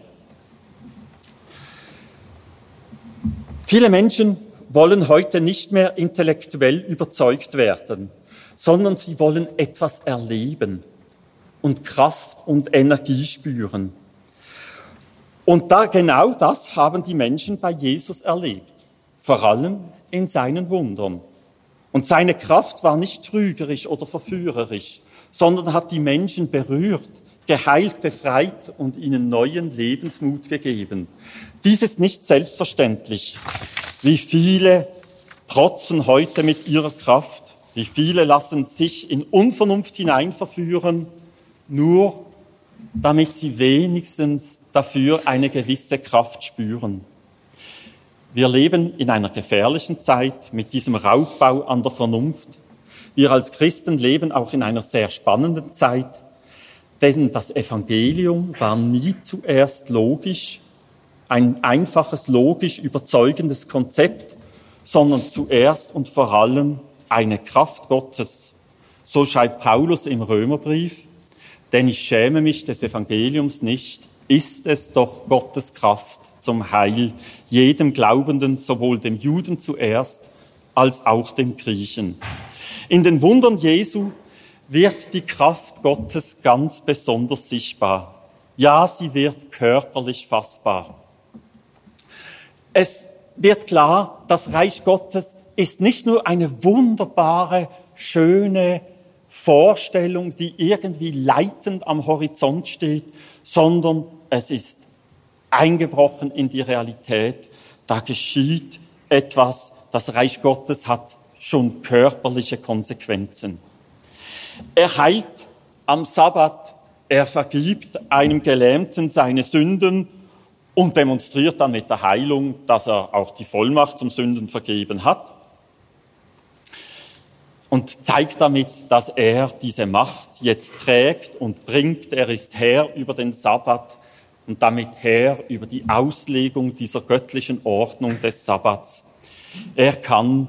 Viele Menschen wollen heute nicht mehr intellektuell überzeugt werden, sondern sie wollen etwas erleben und Kraft und Energie spüren. Und da genau das haben die Menschen bei Jesus erlebt, vor allem in seinen Wundern. Und seine Kraft war nicht trügerisch oder verführerisch, sondern hat die Menschen berührt, geheilt, befreit und ihnen neuen Lebensmut gegeben. Dies ist nicht selbstverständlich. Wie viele protzen heute mit ihrer Kraft, wie viele lassen sich in Unvernunft hineinverführen, nur damit sie wenigstens dafür eine gewisse Kraft spüren. Wir leben in einer gefährlichen Zeit mit diesem Raubbau an der Vernunft. Wir als Christen leben auch in einer sehr spannenden Zeit, denn das Evangelium war nie zuerst logisch, ein einfaches, logisch überzeugendes Konzept, sondern zuerst und vor allem eine Kraft Gottes. So schreibt Paulus im Römerbrief, denn ich schäme mich des Evangeliums nicht, ist es doch Gottes Kraft zum Heil jedem Glaubenden, sowohl dem Juden zuerst als auch dem Griechen. In den Wundern Jesu wird die Kraft Gottes ganz besonders sichtbar. Ja, sie wird körperlich fassbar. Es wird klar, das Reich Gottes ist nicht nur eine wunderbare, schöne Vorstellung, die irgendwie leitend am Horizont steht, sondern es ist eingebrochen in die Realität. Da geschieht etwas. Das Reich Gottes hat schon körperliche Konsequenzen. Er heilt am Sabbat, er vergibt einem Gelähmten seine Sünden und demonstriert dann mit der Heilung, dass er auch die Vollmacht zum Sünden vergeben hat und zeigt damit, dass er diese Macht jetzt trägt und bringt. Er ist Herr über den Sabbat und damit Herr über die Auslegung dieser göttlichen Ordnung des Sabbats. Er kann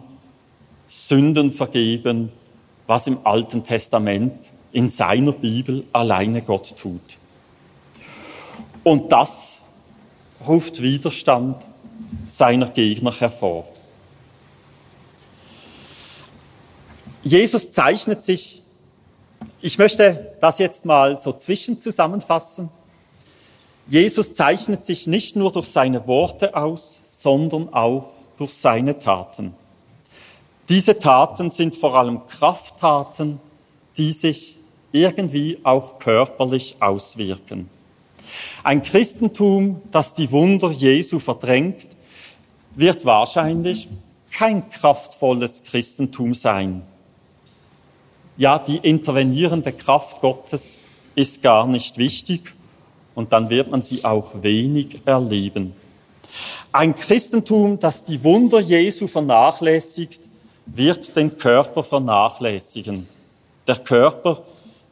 Sünden vergeben, was im Alten Testament in seiner Bibel alleine Gott tut. Und das ruft Widerstand seiner Gegner hervor. Jesus zeichnet sich, ich möchte das jetzt mal so zwischen zusammenfassen, Jesus zeichnet sich nicht nur durch seine Worte aus, sondern auch durch seine Taten. Diese Taten sind vor allem Krafttaten, die sich irgendwie auch körperlich auswirken. Ein Christentum, das die Wunder Jesu verdrängt, wird wahrscheinlich kein kraftvolles Christentum sein. Ja, die intervenierende Kraft Gottes ist gar nicht wichtig und dann wird man sie auch wenig erleben. Ein Christentum, das die Wunder Jesu vernachlässigt, wird den Körper vernachlässigen. Der Körper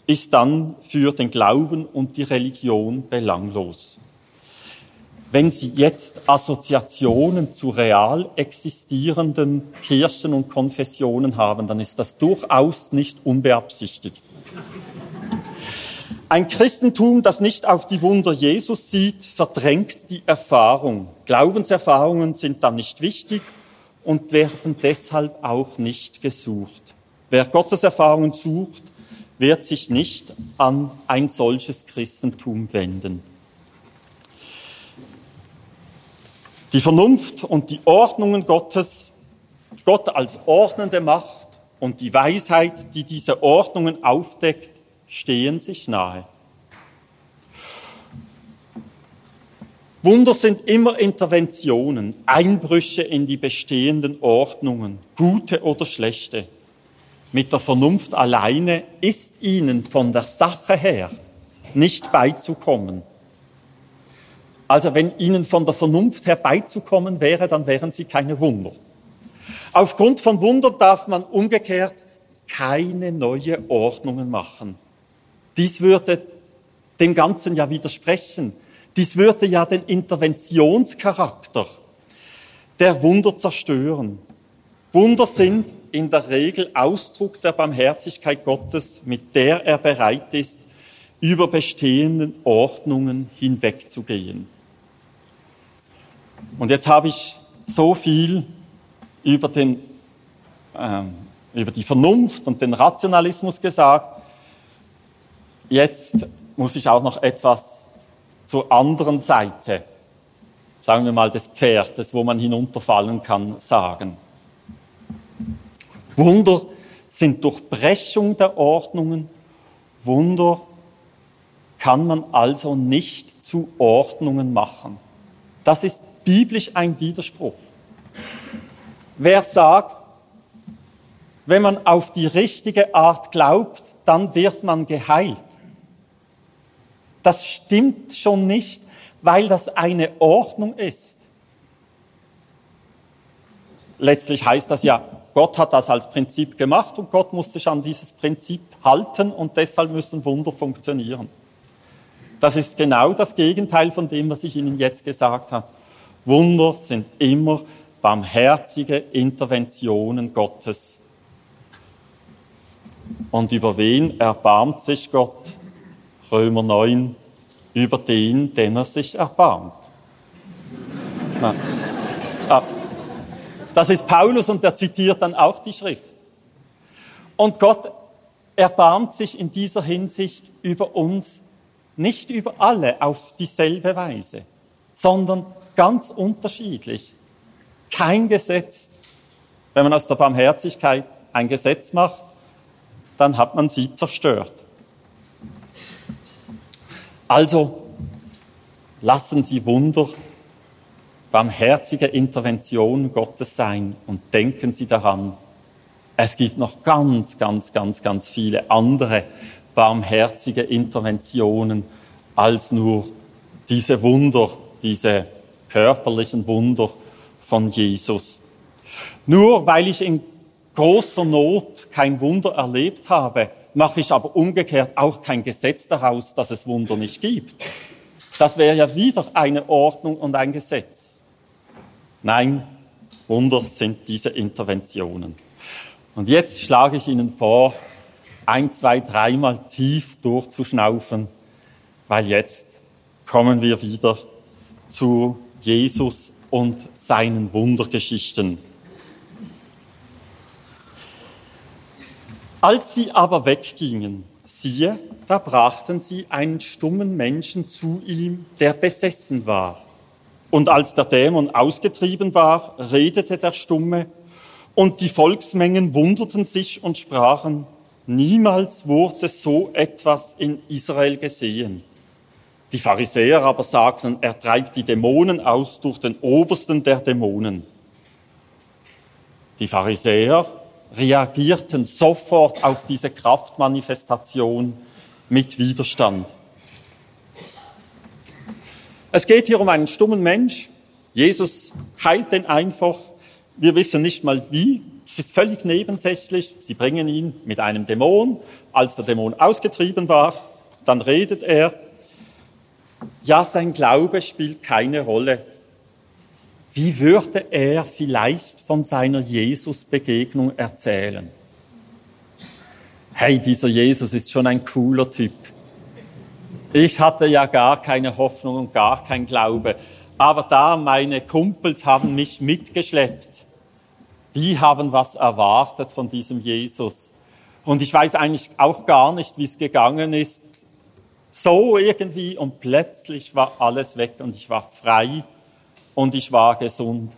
ist dann für den Glauben und die Religion belanglos. Wenn Sie jetzt Assoziationen zu real existierenden Kirchen und Konfessionen haben, dann ist das durchaus nicht unbeabsichtigt. Ein Christentum, das nicht auf die Wunder Jesus sieht, verdrängt die Erfahrung. Glaubenserfahrungen sind dann nicht wichtig und werden deshalb auch nicht gesucht. Wer Gotteserfahrungen sucht, wird sich nicht an ein solches Christentum wenden. Die Vernunft und die Ordnungen Gottes, Gott als ordnende Macht und die Weisheit, die diese Ordnungen aufdeckt, stehen sich nahe. Wunder sind immer Interventionen, Einbrüche in die bestehenden Ordnungen, gute oder schlechte. Mit der Vernunft alleine ist ihnen von der Sache her nicht beizukommen. Also wenn ihnen von der Vernunft her beizukommen wäre, dann wären sie keine Wunder. Aufgrund von Wundern darf man umgekehrt keine neue Ordnungen machen. Dies würde dem Ganzen ja widersprechen. Dies würde ja den Interventionscharakter der Wunder zerstören. Wunder sind in der Regel Ausdruck der Barmherzigkeit Gottes, mit der er bereit ist, über bestehenden Ordnungen hinwegzugehen. Und jetzt habe ich so viel über, den, äh, über die Vernunft und den Rationalismus gesagt. Jetzt muss ich auch noch etwas zur anderen Seite, sagen wir mal des Pferdes, wo man hinunterfallen kann, sagen. Wunder sind Durchbrechung der Ordnungen. Wunder kann man also nicht zu Ordnungen machen. Das ist biblisch ein Widerspruch. Wer sagt, wenn man auf die richtige Art glaubt, dann wird man geheilt Das stimmt schon nicht, weil das eine Ordnung ist. Letztlich heißt das ja, Gott hat das als Prinzip gemacht und Gott muss sich an dieses Prinzip halten und deshalb müssen Wunder funktionieren. Das ist genau das Gegenteil von dem, was ich Ihnen jetzt gesagt habe. Wunder sind immer barmherzige Interventionen Gottes. Und über wen erbarmt sich Gott? Römer 9, über den, den er sich erbarmt. Ah. Das ist Paulus und er zitiert dann auch die Schrift. Und Gott erbarmt sich in dieser Hinsicht über uns nicht über alle auf dieselbe Weise, sondern ganz unterschiedlich. Kein Gesetz. Wenn man aus der Barmherzigkeit ein Gesetz macht, dann hat man sie zerstört. Also lassen Sie Wunder barmherzige Intervention Gottes sein und denken Sie daran, es gibt noch ganz, ganz, ganz, ganz viele andere barmherzige Interventionen als nur diese Wunder, diese körperlichen Wunder von Jesus. Nur weil ich in großer Not kein Wunder erlebt habe, mache ich aber umgekehrt auch kein Gesetz daraus, dass es Wunder nicht gibt. Das wäre ja wieder eine Ordnung und ein Gesetz. Nein, Wunder sind diese Interventionen. Und jetzt schlage ich Ihnen vor, ein, zwei, dreimal tief durchzuschnaufen, weil jetzt kommen wir wieder zu Jesus und seinen Wundergeschichten. Als sie aber weggingen, siehe, da brachten sie einen stummen Menschen zu ihm, der besessen war. Und als der Dämon ausgetrieben war, redete der Stumme, und die Volksmengen wunderten sich und sprachen, niemals wurde so etwas in Israel gesehen. Die Pharisäer aber sagten, er treibt die Dämonen aus durch den Obersten der Dämonen. Die Pharisäer reagierten sofort auf diese Kraftmanifestation mit Widerstand. Es geht hier um einen stummen Mensch. Jesus heilt den einfach. Wir wissen nicht mal wie. Es ist völlig nebensächlich. Sie bringen ihn mit einem Dämon. Als der Dämon ausgetrieben war, dann redet er. Ja, sein Glaube spielt keine Rolle. Wie würde er vielleicht von seiner Jesus-Begegnung erzählen? Hey, dieser Jesus ist schon ein cooler Typ. Ich hatte ja gar keine Hoffnung und gar kein Glaube. Aber da meine Kumpels haben mich mitgeschleppt. Die haben was erwartet von diesem Jesus. Und ich weiß eigentlich auch gar nicht, wie es gegangen ist. So irgendwie und plötzlich war alles weg und ich war frei und ich war gesund.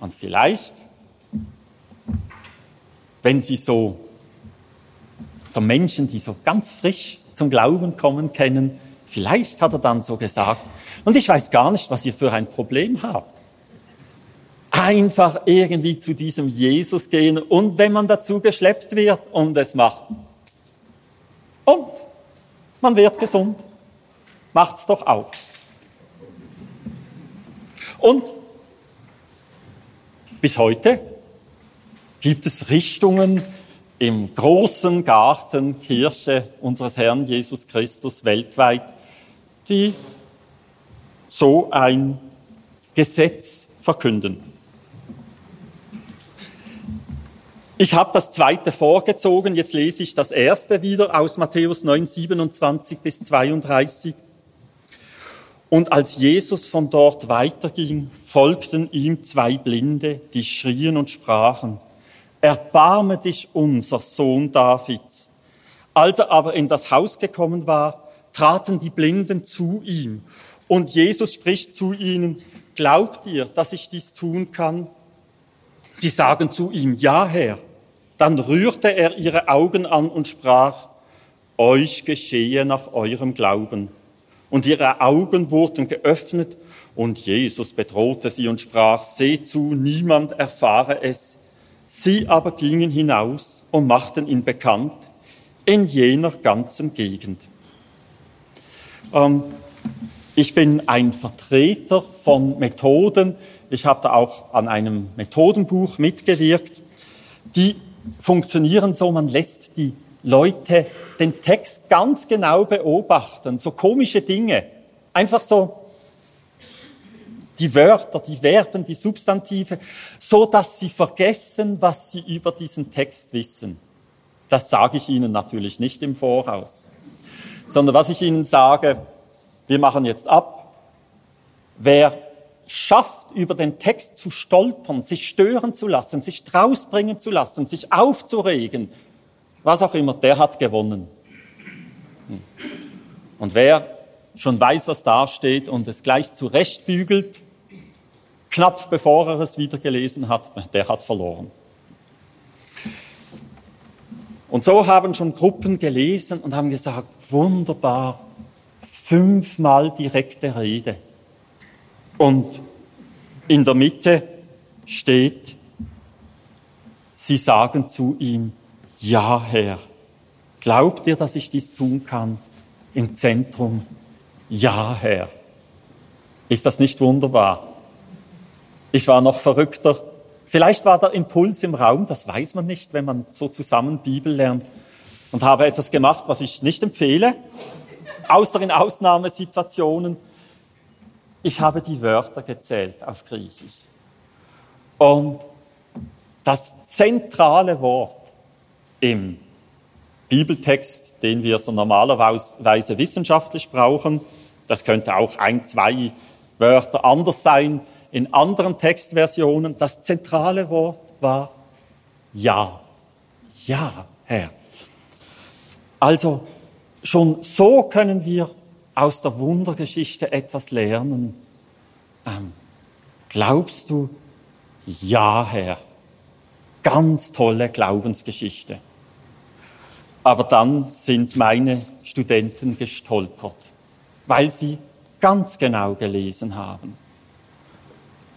Und vielleicht, wenn Sie so, so Menschen, die so ganz frisch zum Glauben kommen, kennen, vielleicht hat er dann so gesagt, und ich weiß gar nicht, was ihr für ein Problem habt. Einfach irgendwie zu diesem Jesus gehen und wenn man dazu geschleppt wird und es macht. Und man wird gesund. Macht's doch auch. Und bis heute gibt es Richtungen im großen Garten Kirche unseres Herrn Jesus Christus weltweit, die so ein Gesetz verkünden. Ich habe das zweite vorgezogen, jetzt lese ich das erste wieder aus Matthäus 9, 27 bis 32. Und als Jesus von dort weiterging, folgten ihm zwei Blinde, die schrien und sprachen, Erbarme dich unser Sohn Davids. Als er aber in das Haus gekommen war, traten die Blinden zu ihm. Und Jesus spricht zu ihnen, Glaubt ihr, dass ich dies tun kann? Sie sagen zu ihm, Ja, Herr. Dann rührte er ihre Augen an und sprach, Euch geschehe nach eurem Glauben und ihre Augen wurden geöffnet und Jesus bedrohte sie und sprach, seh zu, niemand erfahre es. Sie aber gingen hinaus und machten ihn bekannt in jener ganzen Gegend. Ähm, ich bin ein Vertreter von Methoden. Ich habe da auch an einem Methodenbuch mitgewirkt. Die funktionieren so, man lässt die Leute den Text ganz genau beobachten, so komische Dinge. Einfach so die Wörter, die Verben, die Substantive, so dass sie vergessen, was sie über diesen Text wissen. Das sage ich Ihnen natürlich nicht im Voraus, sondern was ich Ihnen sage, wir machen jetzt ab. Wer schafft, über den Text zu stolpern, sich stören zu lassen, sich drausbringen zu lassen, sich aufzuregen, was auch immer, der hat gewonnen. Und wer schon weiß, was da steht und es gleich zurechtbügelt, knapp bevor er es wieder gelesen hat, der hat verloren. Und so haben schon Gruppen gelesen und haben gesagt, wunderbar, fünfmal direkte Rede. Und in der Mitte steht, sie sagen zu ihm, ja Herr, glaubt ihr, dass ich dies tun kann? Im Zentrum, ja Herr. Ist das nicht wunderbar? Ich war noch verrückter. Vielleicht war der Impuls im Raum, das weiß man nicht, wenn man so zusammen Bibel lernt. Und habe etwas gemacht, was ich nicht empfehle, außer in Ausnahmesituationen. Ich habe die Wörter gezählt auf Griechisch. Und das zentrale Wort im Bibeltext, den wir so normalerweise wissenschaftlich brauchen, das könnte auch ein, zwei Wörter anders sein in anderen Textversionen, das zentrale Wort war Ja. Ja, Herr. Also schon so können wir aus der Wundergeschichte etwas lernen. Ähm, glaubst du, ja, Herr, ganz tolle Glaubensgeschichte. Aber dann sind meine Studenten gestolpert, weil sie ganz genau gelesen haben.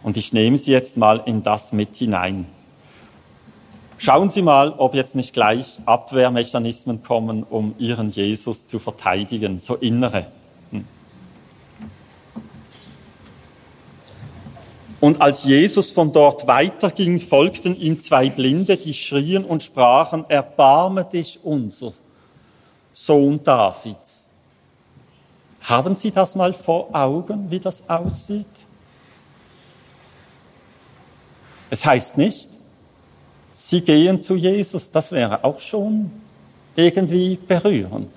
Und ich nehme sie jetzt mal in das mit hinein. Schauen Sie mal, ob jetzt nicht gleich Abwehrmechanismen kommen, um Ihren Jesus zu verteidigen, so innere. Und als Jesus von dort weiterging, folgten ihm zwei Blinde, die schrien und sprachen, Erbarme dich unser Sohn Davids. Haben Sie das mal vor Augen, wie das aussieht? Es heißt nicht, Sie gehen zu Jesus, das wäre auch schon irgendwie berührend.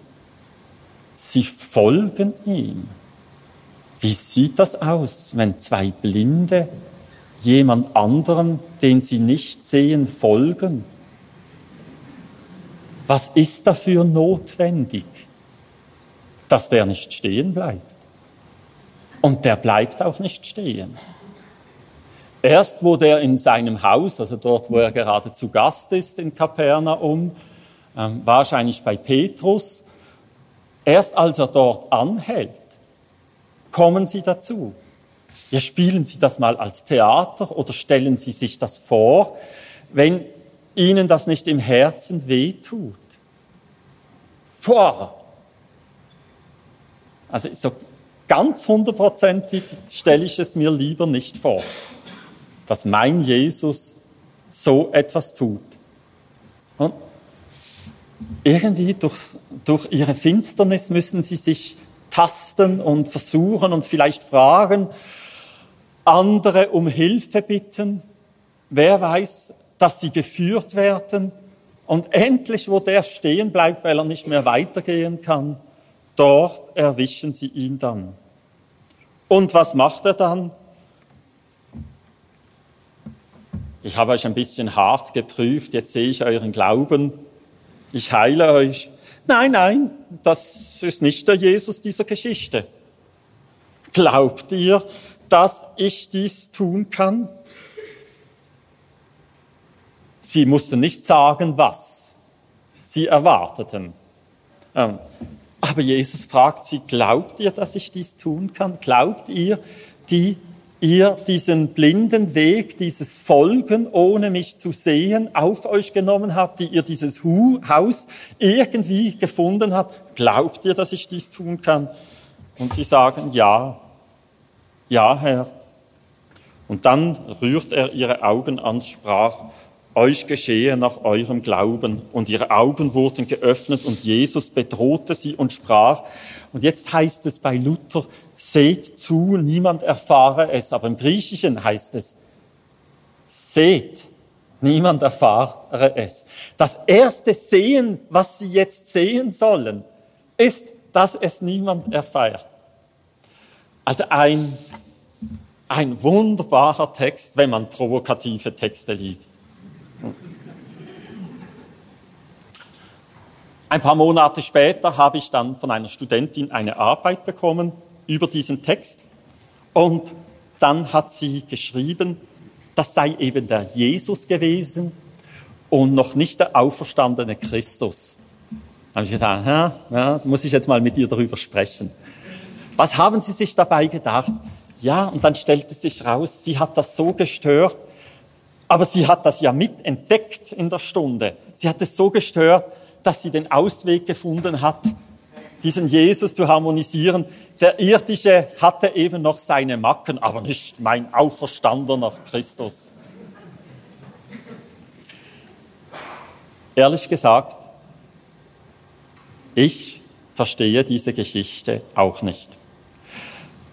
Sie folgen ihm. Wie sieht das aus, wenn zwei Blinde jemand anderem, den sie nicht sehen, folgen? Was ist dafür notwendig, dass der nicht stehen bleibt? Und der bleibt auch nicht stehen. Erst wo der in seinem Haus, also dort, wo er gerade zu Gast ist in Kapernaum, ähm, wahrscheinlich bei Petrus, erst als er dort anhält, kommen sie dazu. Ja, spielen Sie das mal als Theater oder stellen Sie sich das vor, wenn Ihnen das nicht im Herzen wehtut. Boah! Also so ganz hundertprozentig stelle ich es mir lieber nicht vor dass mein Jesus so etwas tut. Und irgendwie durch, durch ihre Finsternis müssen sie sich tasten und versuchen und vielleicht fragen, andere um Hilfe bitten. Wer weiß, dass sie geführt werden und endlich, wo der stehen bleibt, weil er nicht mehr weitergehen kann, dort erwischen sie ihn dann. Und was macht er dann? ich habe euch ein bisschen hart geprüft, jetzt sehe ich euren Glauben, ich heile euch. Nein, nein, das ist nicht der Jesus dieser Geschichte. Glaubt ihr, dass ich dies tun kann? Sie mussten nicht sagen, was. Sie erwarteten. Ähm, aber Jesus fragt sie, glaubt ihr, dass ich dies tun kann? Glaubt ihr, die ihr diesen blinden Weg, dieses Folgen, ohne mich zu sehen, auf euch genommen habt, die ihr dieses Haus irgendwie gefunden habt, glaubt ihr, dass ich dies tun kann? Und sie sagen, ja, ja, Herr. Und dann rührt er ihre Augen an, sprach, euch geschehe nach eurem Glauben. Und ihre Augen wurden geöffnet und Jesus bedrohte sie und sprach, und jetzt heißt es bei Luther, seht zu, niemand erfahre es. Aber im Griechischen heißt es, seht, niemand erfahre es. Das erste Sehen, was sie jetzt sehen sollen, ist, dass es niemand erfährt. Also ein, ein wunderbarer Text, wenn man provokative Texte liebt. Ein paar Monate später habe ich dann von einer Studentin eine Arbeit bekommen über diesen Text und dann hat sie geschrieben, das sei eben der Jesus gewesen und noch nicht der auferstandene Christus. Da habe ich gedacht, ja, ja, muss ich jetzt mal mit ihr darüber sprechen. Was haben Sie sich dabei gedacht? Ja, und dann stellte sich raus, sie hat das so gestört, aber sie hat das ja mitentdeckt in der Stunde. Sie hat es so gestört, dass sie den Ausweg gefunden hat, diesen Jesus zu harmonisieren. Der irdische hatte eben noch seine Macken, aber nicht mein auferstandener Christus. Ehrlich gesagt, ich verstehe diese Geschichte auch nicht.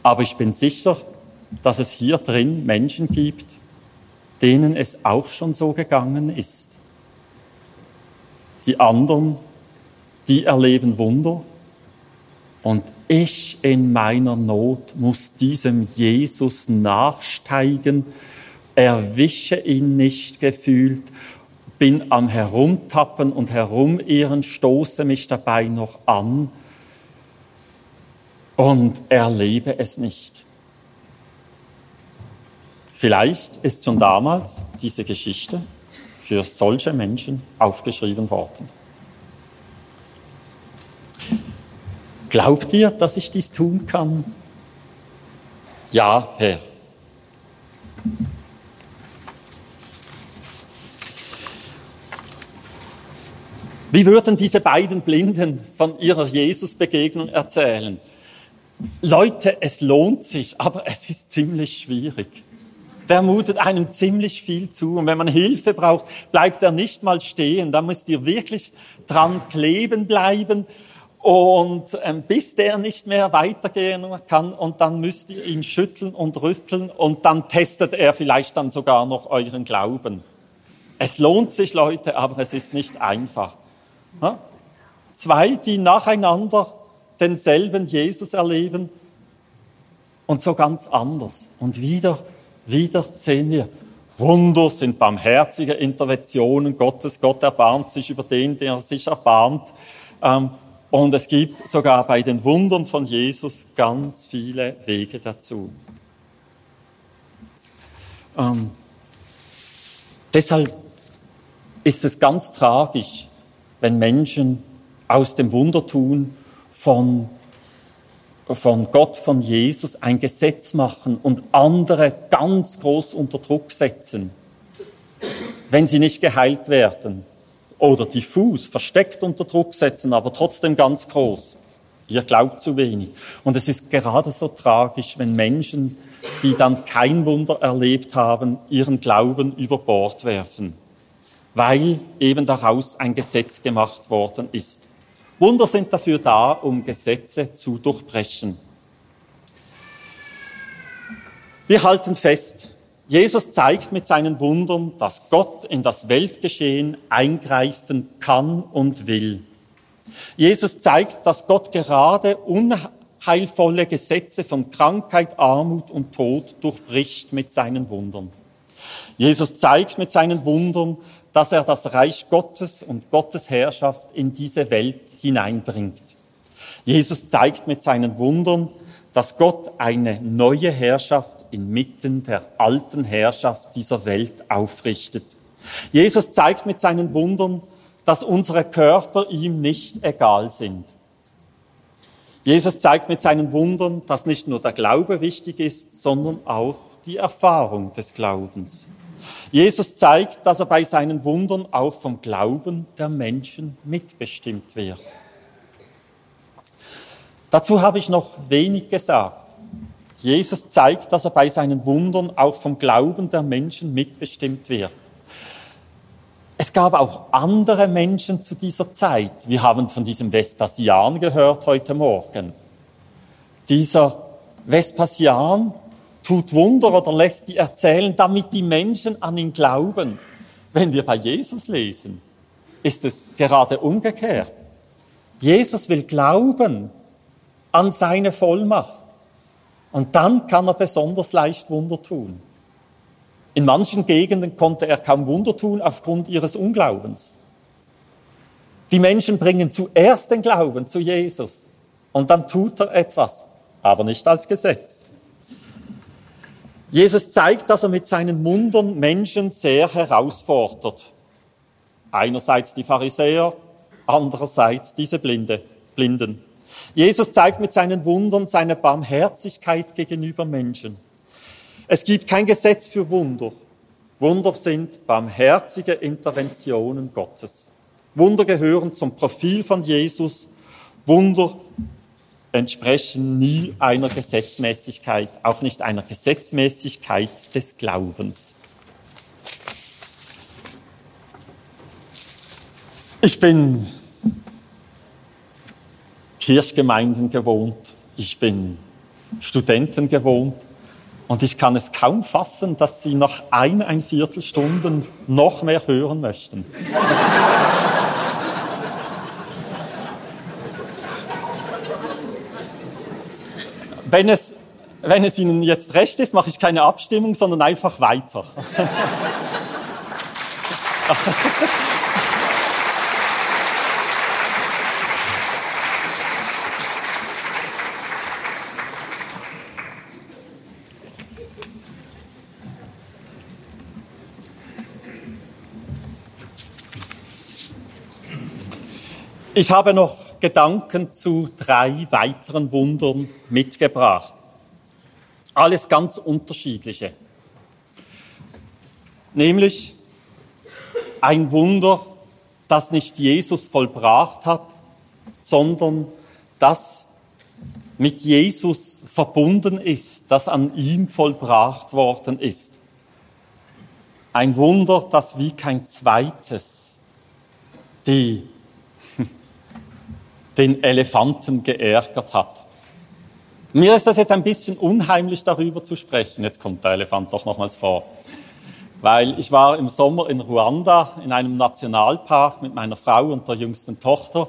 Aber ich bin sicher, dass es hier drin Menschen gibt, denen es auch schon so gegangen ist. Die anderen, die erleben Wunder. Und ich in meiner Not muss diesem Jesus nachsteigen, erwische ihn nicht gefühlt, bin am Herumtappen und Herumirren, stoße mich dabei noch an und erlebe es nicht. Vielleicht ist schon damals diese Geschichte für solche Menschen aufgeschrieben worden. Glaubt ihr, dass ich dies tun kann? Ja, Herr. Wie würden diese beiden Blinden von ihrer Jesusbegegnung erzählen? Leute, es lohnt sich, aber es ist ziemlich schwierig der mutet einem ziemlich viel zu. Und wenn man Hilfe braucht, bleibt er nicht mal stehen. Da müsst ihr wirklich dran kleben bleiben. Und ähm, bis der nicht mehr weitergehen kann, und dann müsst ihr ihn schütteln und rüsteln, und dann testet er vielleicht dann sogar noch euren Glauben. Es lohnt sich, Leute, aber es ist nicht einfach. Ja? Zwei, die nacheinander denselben Jesus erleben und so ganz anders. Und wieder wieder sehen wir, Wunder sind barmherzige Interventionen Gottes. Gott erbarmt sich über den, der sich erbarmt. Ähm, und es gibt sogar bei den Wundern von Jesus ganz viele Wege dazu. Ähm, deshalb ist es ganz tragisch, wenn Menschen aus dem Wundertun von von Gott, von Jesus ein Gesetz machen und andere ganz groß unter Druck setzen, wenn sie nicht geheilt werden. Oder diffus, versteckt unter Druck setzen, aber trotzdem ganz groß. Ihr glaubt zu wenig. Und es ist gerade so tragisch, wenn Menschen, die dann kein Wunder erlebt haben, ihren Glauben über Bord werfen, weil eben daraus ein Gesetz gemacht worden ist. Wunder sind dafür da, um Gesetze zu durchbrechen. Wir halten fest, Jesus zeigt mit seinen Wundern, dass Gott in das Weltgeschehen eingreifen kann und will. Jesus zeigt, dass Gott gerade unheilvolle Gesetze von Krankheit, Armut und Tod durchbricht mit seinen Wundern. Jesus zeigt mit seinen Wundern, dass er das Reich Gottes und Gottes Herrschaft in diese Welt hineinbringt. Jesus zeigt mit seinen Wundern, dass Gott eine neue Herrschaft inmitten der alten Herrschaft dieser Welt aufrichtet. Jesus zeigt mit seinen Wundern, dass unsere Körper ihm nicht egal sind. Jesus zeigt mit seinen Wundern, dass nicht nur der Glaube wichtig ist, sondern auch die Erfahrung des Glaubens. Jesus zeigt, dass er bei seinen Wundern auch vom Glauben der Menschen mitbestimmt wird. Dazu habe ich noch wenig gesagt. Jesus zeigt, dass er bei seinen Wundern auch vom Glauben der Menschen mitbestimmt wird. Es gab auch andere Menschen zu dieser Zeit. Wir haben von diesem Vespasian gehört heute Morgen. Dieser Vespasian tut Wunder oder lässt die erzählen, damit die Menschen an ihn glauben. Wenn wir bei Jesus lesen, ist es gerade umgekehrt. Jesus will glauben an seine Vollmacht. Und dann kann er besonders leicht Wunder tun. In manchen Gegenden konnte er kaum Wunder tun aufgrund ihres Unglaubens. Die Menschen bringen zuerst den Glauben zu Jesus und dann tut er etwas, aber nicht als Gesetz. Jesus zeigt, dass er mit seinen Wundern Menschen sehr herausfordert. Einerseits die Pharisäer, andererseits diese Blinde, Blinden. Jesus zeigt mit seinen Wundern seine Barmherzigkeit gegenüber Menschen. Es gibt kein Gesetz für Wunder. Wunder sind barmherzige Interventionen Gottes. Wunder gehören zum Profil von Jesus. Wunder entsprechen nie einer Gesetzmäßigkeit, auch nicht einer Gesetzmäßigkeit des Glaubens. Ich bin Kirchgemeinden gewohnt, ich bin Studenten gewohnt, und ich kann es kaum fassen, dass Sie noch ein, ein Viertelstunden noch mehr hören möchten. wenn, es, wenn es Ihnen jetzt recht ist, mache ich keine Abstimmung, sondern einfach weiter. Ich habe noch Gedanken zu drei weiteren Wundern mitgebracht. Alles ganz unterschiedliche. Nämlich ein Wunder, das nicht Jesus vollbracht hat, sondern das mit Jesus verbunden ist, das an ihm vollbracht worden ist. Ein Wunder, das wie kein zweites die den Elefanten geärgert hat. Mir ist das jetzt ein bisschen unheimlich, darüber zu sprechen. Jetzt kommt der Elefant doch nochmals vor. Weil ich war im Sommer in Ruanda in einem Nationalpark mit meiner Frau und der jüngsten Tochter.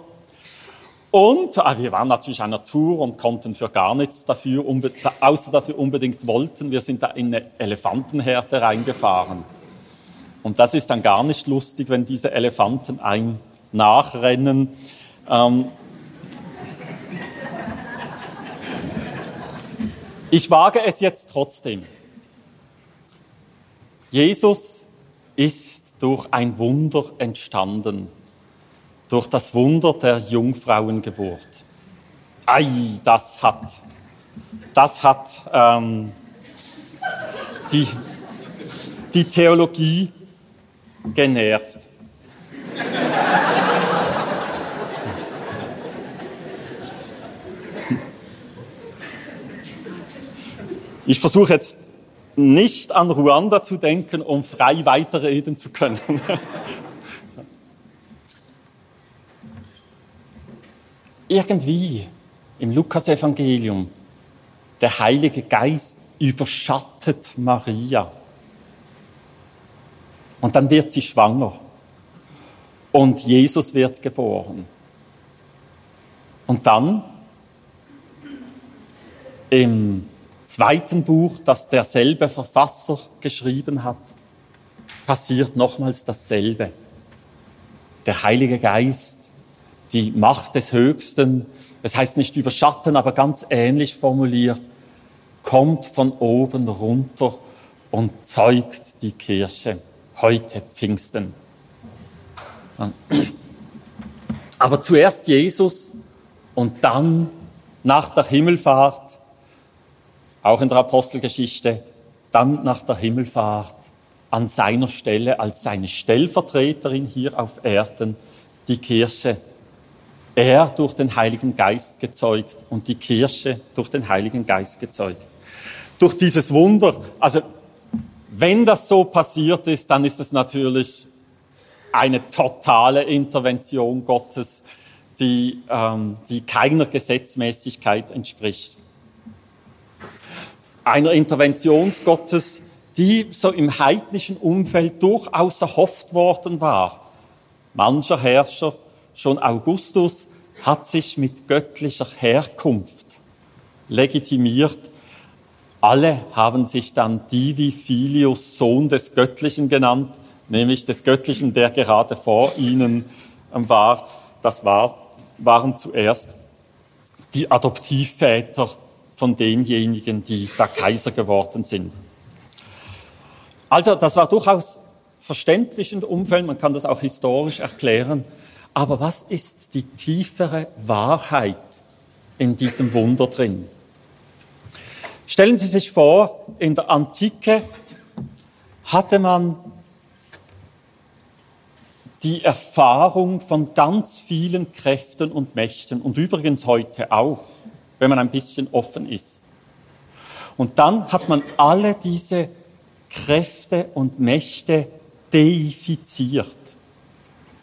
Und ah, wir waren natürlich einer Tour und konnten für gar nichts dafür, außer dass wir unbedingt wollten. Wir sind da in eine Elefantenherde reingefahren. Und das ist dann gar nicht lustig, wenn diese Elefanten ein nachrennen. Ähm, Ich wage es jetzt trotzdem. Jesus ist durch ein Wunder entstanden, durch das Wunder der Jungfrauengeburt. Ei, das hat, das hat ähm, die, die Theologie genervt. Ich versuche jetzt nicht an Ruanda zu denken, um frei weiterreden zu können. Irgendwie im Lukasevangelium, der Heilige Geist überschattet Maria. Und dann wird sie schwanger. Und Jesus wird geboren. Und dann im zweiten Buch, das derselbe Verfasser geschrieben hat, passiert nochmals dasselbe. Der Heilige Geist, die Macht des Höchsten, das heißt nicht überschatten, aber ganz ähnlich formuliert, kommt von oben runter und zeugt die Kirche. Heute Pfingsten. Aber zuerst Jesus und dann nach der Himmelfahrt auch in der Apostelgeschichte, dann nach der Himmelfahrt an seiner Stelle als seine Stellvertreterin hier auf Erden die Kirche. er durch den Heiligen Geist gezeugt und die Kirche durch den Heiligen Geist gezeugt. Durch dieses Wunder, also wenn das so passiert ist, dann ist es natürlich eine totale Intervention Gottes, die, ähm, die keiner Gesetzmäßigkeit entspricht. Einer Intervention Gottes, die so im heidnischen Umfeld durchaus erhofft worden war. Mancher Herrscher, schon Augustus, hat sich mit göttlicher Herkunft legitimiert. Alle haben sich dann Divi Filius, Sohn des Göttlichen genannt, nämlich des Göttlichen, der gerade vor ihnen ähm, war. Das war, waren zuerst die Adoptivväter von denjenigen, die da Kaiser geworden sind. Also das war durchaus verständlich im Umfeld, man kann das auch historisch erklären. Aber was ist die tiefere Wahrheit in diesem Wunder drin? Stellen Sie sich vor, in der Antike hatte man die Erfahrung von ganz vielen Kräften und Mächten und übrigens heute auch, wenn man ein bisschen offen ist. Und dann hat man alle diese Kräfte und Mächte deifiziert.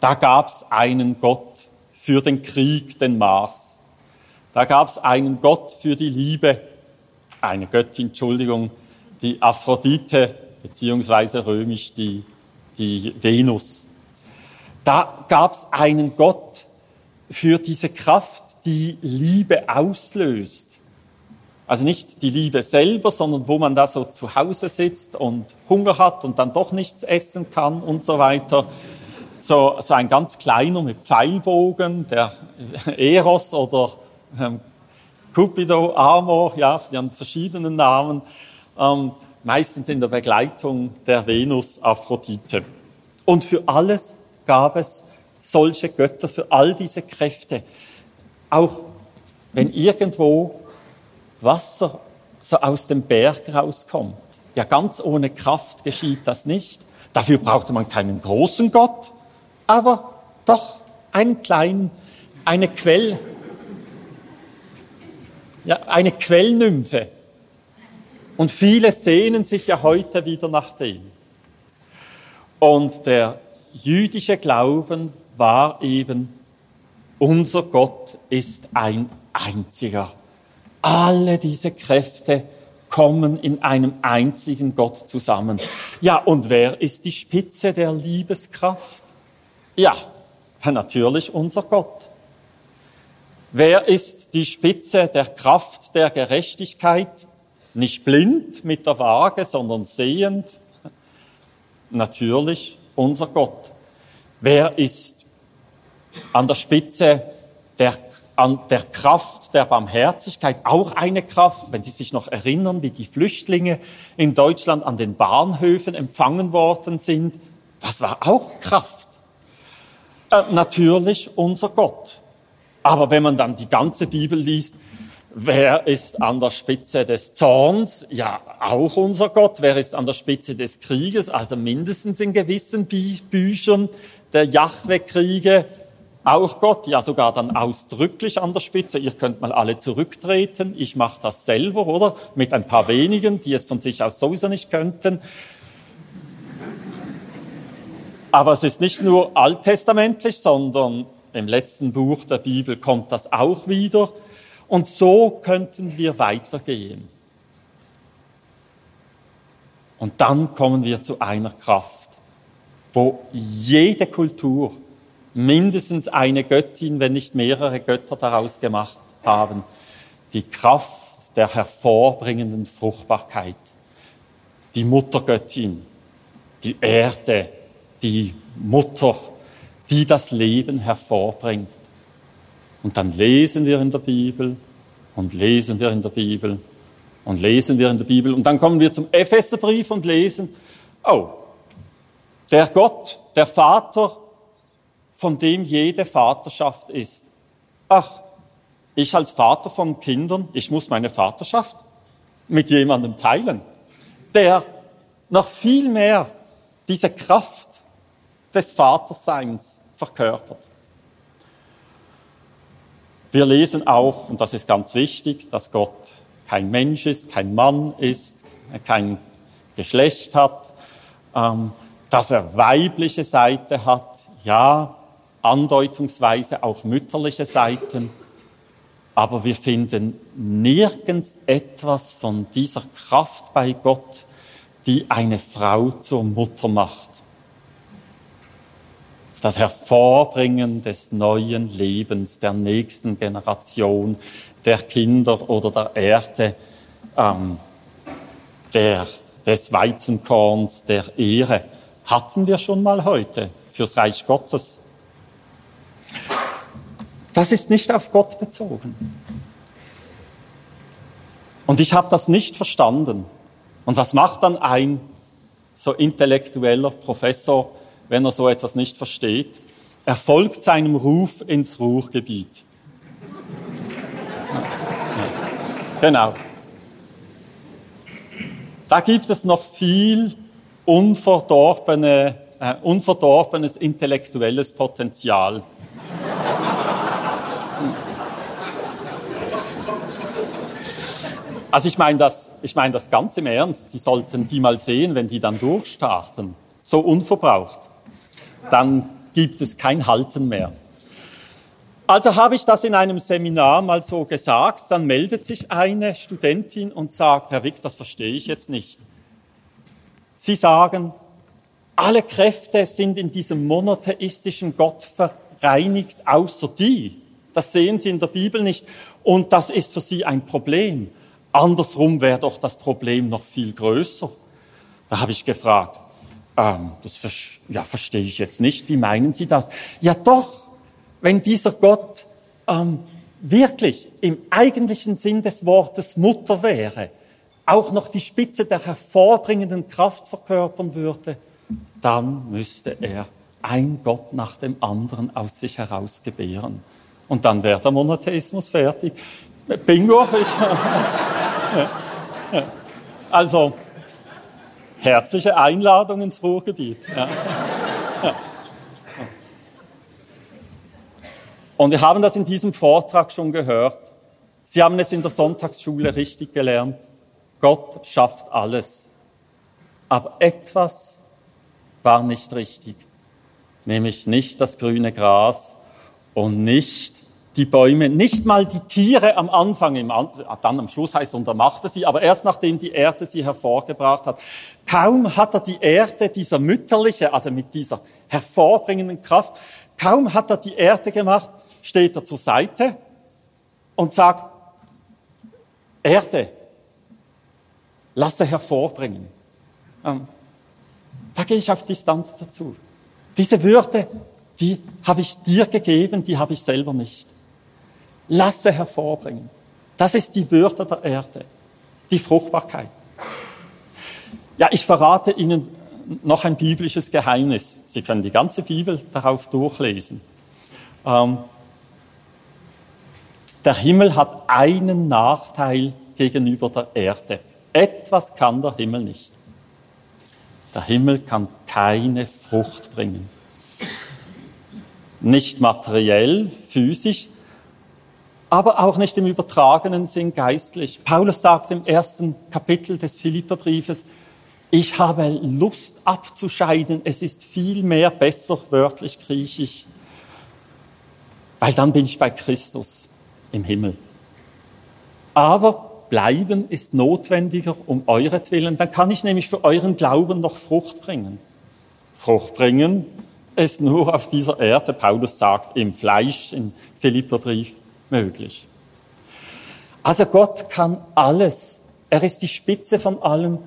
Da gab es einen Gott für den Krieg, den Mars. Da gab es einen Gott für die Liebe, eine Göttin, Entschuldigung, die Aphrodite, beziehungsweise römisch die, die Venus. Da gab es einen Gott für diese Kraft, die Liebe auslöst. Also nicht die Liebe selber, sondern wo man da so zu Hause sitzt und Hunger hat und dann doch nichts essen kann und so weiter. So, so ein ganz kleiner mit Pfeilbogen, der Eros oder ähm, Cupido, Amor, ja, die haben verschiedenen Namen, ähm, meistens in der Begleitung der Venus Aphrodite. Und für alles gab es solche Götter, für all diese Kräfte. Auch wenn irgendwo Wasser so aus dem Berg rauskommt. Ja, ganz ohne Kraft geschieht das nicht. Dafür brauchte man keinen großen Gott, aber doch einen kleinen, eine Quell, ja, eine Quellnymphe. Und viele sehnen sich ja heute wieder nach dem. Und der jüdische Glauben war eben, unser Gott ist ein einziger alle diese Kräfte kommen in einem einzigen Gott zusammen. Ja, und wer ist die Spitze der Liebeskraft? Ja, natürlich unser Gott. Wer ist die Spitze der Kraft der Gerechtigkeit? Nicht blind mit der Waage, sondern sehend? Natürlich unser Gott. Wer ist an der Spitze der an der Kraft der Barmherzigkeit, auch eine Kraft, wenn Sie sich noch erinnern, wie die Flüchtlinge in Deutschland an den Bahnhöfen empfangen worden sind, das war auch Kraft. Äh, natürlich unser Gott. Aber wenn man dann die ganze Bibel liest, wer ist an der Spitze des Zorns? Ja, auch unser Gott. Wer ist an der Spitze des Krieges? Also mindestens in gewissen Büchern der Jahwe-Kriege auch Gott, ja sogar dann ausdrücklich an der Spitze. Ihr könnt mal alle zurücktreten. Ich mache das selber, oder? Mit ein paar wenigen, die es von sich aus sowieso nicht könnten. Aber es ist nicht nur alttestamentlich, sondern im letzten Buch der Bibel kommt das auch wieder. Und so könnten wir weitergehen. Und dann kommen wir zu einer Kraft, wo jede Kultur, mindestens eine Göttin, wenn nicht mehrere Götter daraus gemacht haben. Die Kraft der hervorbringenden Fruchtbarkeit. Die Muttergöttin, die Erde, die Mutter, die das Leben hervorbringt. Und dann lesen wir in der Bibel und lesen wir in der Bibel und lesen wir in der Bibel. Und dann kommen wir zum Epheserbrief und lesen, oh, der Gott, der Vater von dem jede Vaterschaft ist. Ach, ich als Vater von Kindern, ich muss meine Vaterschaft mit jemandem teilen, der noch viel mehr diese Kraft des Vaterseins verkörpert. Wir lesen auch, und das ist ganz wichtig, dass Gott kein Mensch ist, kein Mann ist, kein Geschlecht hat, ähm, dass er weibliche Seite hat, ja, andeutungsweise auch mütterliche Seiten, aber wir finden nirgends etwas von dieser Kraft bei Gott, die eine Frau zur Mutter macht. Das Hervorbringen des neuen Lebens, der nächsten Generation, der Kinder oder der Erde, ähm, der, des Weizenkorns, der Ehre, hatten wir schon mal heute fürs Reich Gottes. Das ist nicht auf Gott bezogen. Und ich habe das nicht verstanden. Und was macht dann ein so intellektueller Professor, wenn er so etwas nicht versteht? Er folgt seinem Ruf ins Ruhrgebiet. Genau. Da gibt es noch viel unverdorbene, äh, unverdorbenes intellektuelles Potenzial. Also ich meine das, ich meine das ganz im Ernst. Sie sollten die mal sehen, wenn die dann durchstarten, so unverbraucht. Dann gibt es kein Halten mehr. Also habe ich das in einem Seminar mal so gesagt, dann meldet sich eine Studentin und sagt, Herr Wick, das verstehe ich jetzt nicht. Sie sagen, alle Kräfte sind in diesem monotheistischen Gott vereinigt, außer die. Das sehen Sie in der Bibel nicht. Und das ist für Sie ein Problem. Andersrum wäre doch das Problem noch viel größer. Da habe ich gefragt, ähm, das ja, verstehe ich jetzt nicht, wie meinen Sie das? Ja doch, wenn dieser Gott ähm, wirklich im eigentlichen Sinn des Wortes Mutter wäre, auch noch die Spitze der hervorbringenden Kraft verkörpern würde, dann müsste er ein Gott nach dem anderen aus sich heraus gebären. Und dann wäre der Monotheismus fertig. Bingo! Ich, also, herzliche Einladung ins Ruhrgebiet. Ja. Und wir haben das in diesem Vortrag schon gehört. Sie haben es in der Sonntagsschule richtig gelernt. Gott schafft alles. Aber etwas war nicht richtig. Nämlich nicht das grüne Gras und nicht die Bäume, nicht mal die Tiere am Anfang, im, dann am Schluss heißt, und er machte sie, aber erst nachdem die Erde sie hervorgebracht hat. Kaum hat er die Erde, dieser mütterliche, also mit dieser hervorbringenden Kraft, kaum hat er die Erde gemacht, steht er zur Seite und sagt, Erde, lasse hervorbringen. Ähm, da gehe ich auf Distanz dazu. Diese Würde, die habe ich dir gegeben, die habe ich selber nicht lasse hervorbringen. Das ist die Würde der Erde, die Fruchtbarkeit. Ja, ich verrate Ihnen noch ein biblisches Geheimnis. Sie können die ganze Bibel darauf durchlesen. Ähm, der Himmel hat einen Nachteil gegenüber der Erde. Etwas kann der Himmel nicht. Der Himmel kann keine Frucht bringen. Nicht materiell, physisch, aber auch nicht im übertragenen Sinn geistlich. Paulus sagt im ersten Kapitel des Philipperbriefes, ich habe Lust abzuscheiden, es ist viel mehr besser, wörtlich griechisch, weil dann bin ich bei Christus im Himmel. Aber bleiben ist notwendiger um euretwillen, dann kann ich nämlich für euren Glauben noch Frucht bringen. Frucht bringen ist nur auf dieser Erde, Paulus sagt, im Fleisch, im Philipperbrief, möglich. Also Gott kann alles. Er ist die Spitze von allem.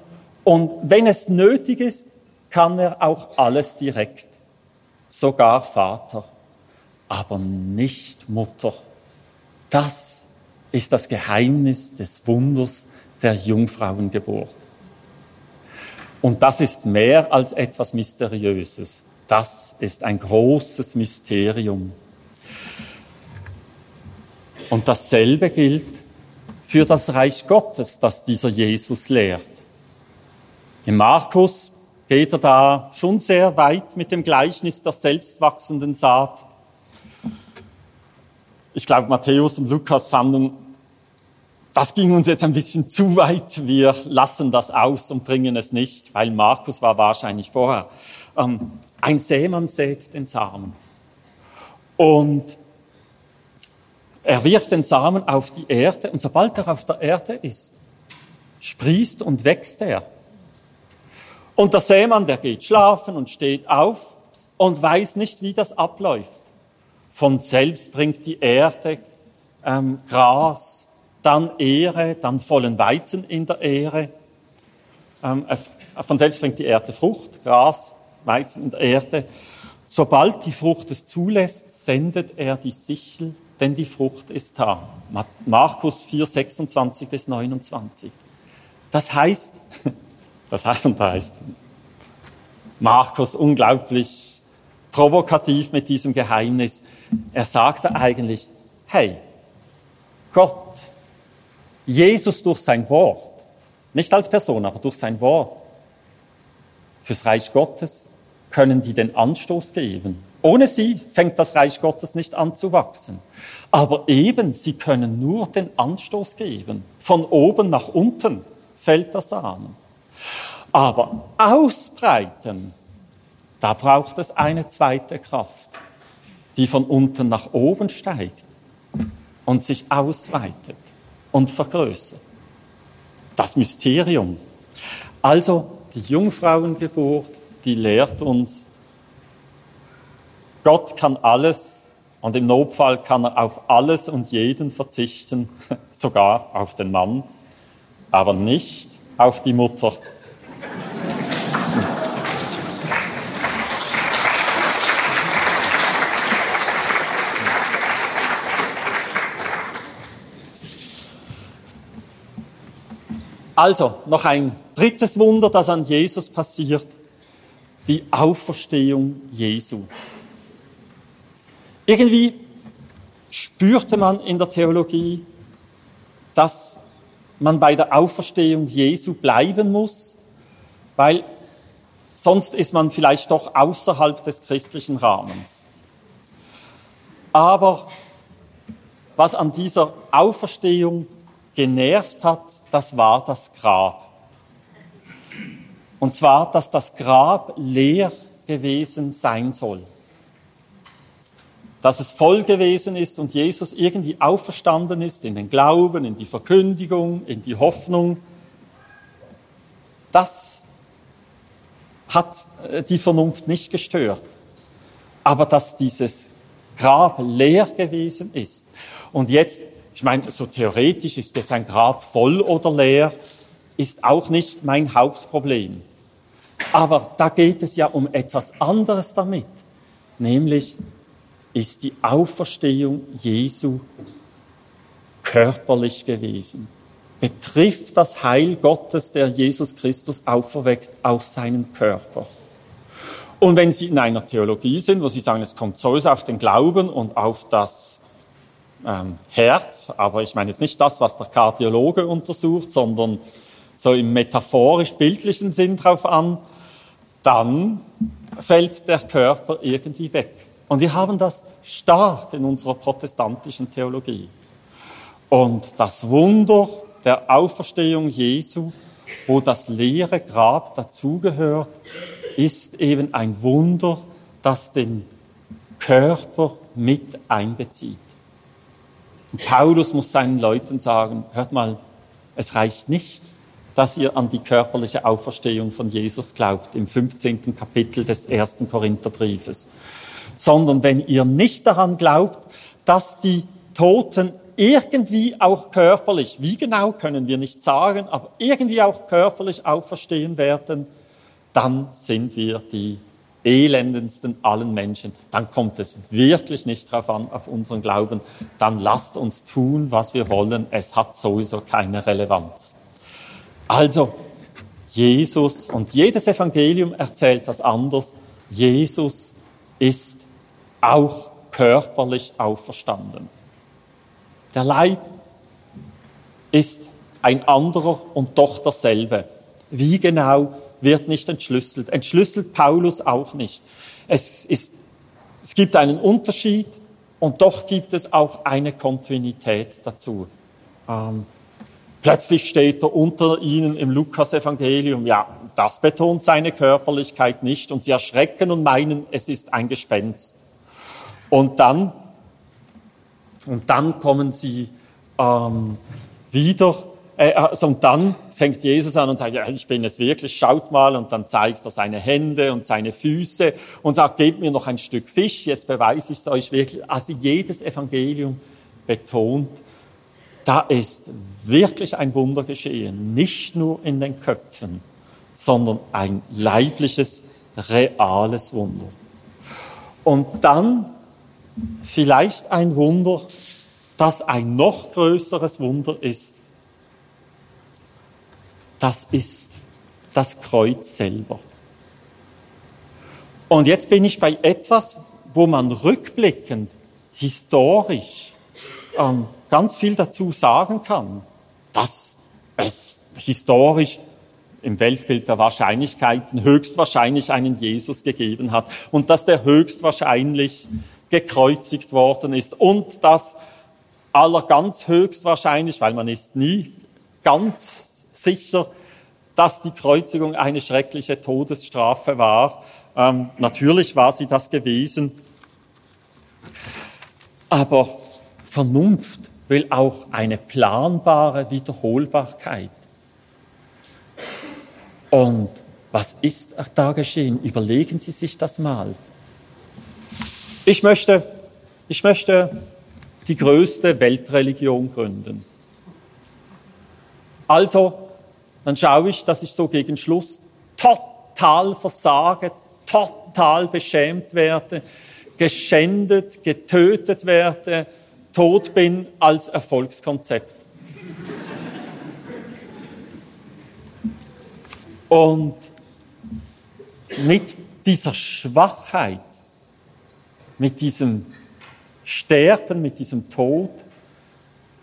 Und wenn es nötig ist, kann er auch alles direkt. Sogar Vater. Aber nicht Mutter. Das ist das Geheimnis des Wunders der Jungfrauengeburt. Und das ist mehr als etwas Mysteriöses. Das ist ein großes Mysterium. Und dasselbe gilt für das Reich Gottes, das dieser Jesus lehrt. Im Markus geht er da schon sehr weit mit dem Gleichnis der selbstwachsenden Saat. ich glaube, Matthäus und Lukas fanden, das ging uns jetzt ein bisschen zu weit. Wir lassen das aus und bringen es nicht, weil Markus war wahrscheinlich vorher. Ähm, ein Sämann sät den Samen. Und er wirft den Samen auf die Erde und sobald er auf der Erde ist, sprießt und wächst er. Und der Sämann, der geht schlafen und steht auf und weiß nicht, wie das abläuft. Von selbst bringt die Erde ähm, Gras, dann Ehre, dann vollen Weizen in der Ehre. Ähm, äh, von selbst bringt die Erde Frucht, Gras, Weizen in der Erde. Sobald die Frucht es zulässt, sendet er die Sichel, denn die Frucht ist da. Markus 4, 26 bis 29. Das heißt, das heißt, Markus unglaublich provokativ mit diesem Geheimnis. Er sagte eigentlich, hey, Gott, Jesus durch sein Wort, nicht als Person, aber durch sein Wort, fürs Reich Gottes können die den Anstoß geben. Ohne sie fängt das Reich Gottes nicht an zu wachsen. Aber eben, sie können nur den Anstoß geben. Von oben nach unten fällt der Samen. Aber ausbreiten, da braucht es eine zweite Kraft, die von unten nach oben steigt und sich ausweitet und vergrößert. Das Mysterium. Also die Jungfrauengeburt, die lehrt uns, Gott kann alles und im Notfall kann er auf alles und jeden verzichten, sogar auf den Mann, aber nicht auf die Mutter. Also, noch ein drittes Wunder, das an Jesus passiert, die Auferstehung Jesu. Irgendwie spürte man in der Theologie, dass man bei der Auferstehung Jesu bleiben muss, weil sonst ist man vielleicht doch außerhalb des christlichen Rahmens. Aber was an dieser Auferstehung genervt hat, das war das Grab. Und zwar, dass das Grab leer gewesen sein soll. Dass es voll gewesen ist und Jesus irgendwie auferstanden ist in den Glauben, in die Verkündigung, in die Hoffnung. Das hat äh, die Vernunft nicht gestört. Aber dass dieses Grab leer gewesen ist. Und jetzt ich meine, so theoretisch ist jetzt ein Grab voll oder leer, ist auch nicht mein Hauptproblem. Aber da geht es ja um etwas anderes damit, nämlich ist die Auferstehung Jesu körperlich gewesen. Betrifft das Heil Gottes, der Jesus Christus auferweckt, auch seinen Körper. Und wenn Sie in einer Theologie sind, wo Sie sagen, es kommt sowieso auf den Glauben und auf das ähm, Herz, aber ich meine jetzt nicht das, was der Kardiologe untersucht, sondern so im metaphorisch-bildlichen Sinn drauf an, dann fällt der Körper irgendwie weg. Und wir haben das stark in unserer protestantischen Theologie. Und das Wunder der Auferstehung Jesu, wo das leere Grab dazugehört, ist eben ein Wunder, das den Körper mit einbezieht. Paulus muss seinen Leuten sagen, hört mal, es reicht nicht, dass ihr an die körperliche Auferstehung von Jesus glaubt, im 15. Kapitel des ersten Korintherbriefes, sondern wenn ihr nicht daran glaubt, dass die Toten irgendwie auch körperlich, wie genau können wir nicht sagen, aber irgendwie auch körperlich auferstehen werden, dann sind wir die elendendsten allen Menschen, dann kommt es wirklich nicht drauf an, auf unseren Glauben. Dann lasst uns tun, was wir wollen. Es hat sowieso keine Relevanz. Also, Jesus und jedes Evangelium erzählt das anders. Jesus ist auch körperlich auferstanden. Der Leib ist ein anderer und doch dasselbe. Wie genau wird nicht entschlüsselt. Entschlüsselt Paulus auch nicht. Es, ist, es gibt einen Unterschied Und doch gibt es auch eine Kontinuität dazu. Ähm, plötzlich steht er unter ihnen im Lukas-Evangelium, ja, das betont seine Körperlichkeit nicht und sie erschrecken und meinen, es ist ein Gespenst. Und dann, und dann kommen sie ähm, wieder äh, also, und dann fängt Jesus an und sagt, ja, ich bin es wirklich, schaut mal. Und dann zeigt er seine Hände und seine Füße und sagt, gebt mir noch ein Stück Fisch, jetzt beweise ich es euch wirklich. Also jedes Evangelium betont, da ist wirklich ein Wunder geschehen. Nicht nur in den Köpfen, sondern ein leibliches, reales Wunder. Und dann vielleicht ein Wunder, das ein noch größeres Wunder ist das ist das Kreuz selber. Und jetzt bin ich bei etwas, wo man rückblickend, historisch, ähm, ganz viel dazu sagen kann, dass es historisch im Weltbild der Wahrscheinlichkeiten höchstwahrscheinlich einen Jesus gegeben hat und dass der höchstwahrscheinlich gekreuzigt worden ist und dass aller ganz höchstwahrscheinlich, weil man ist nie ganz sicher, dass die Kreuzigung eine schreckliche Todesstrafe war. Ähm, natürlich war sie das gewesen. Aber Vernunft will auch eine planbare Wiederholbarkeit. Und was ist da geschehen? Überlegen Sie sich das mal. Ich möchte, ich möchte die größte Weltreligion gründen. Also dann schaue ich, dass ich so gegen Schluss total versage, total beschämt werde, geschändet, getötet werde, tot bin als Erfolgskonzept. Und mit dieser Schwachheit, mit diesem Sterben, mit diesem Tod,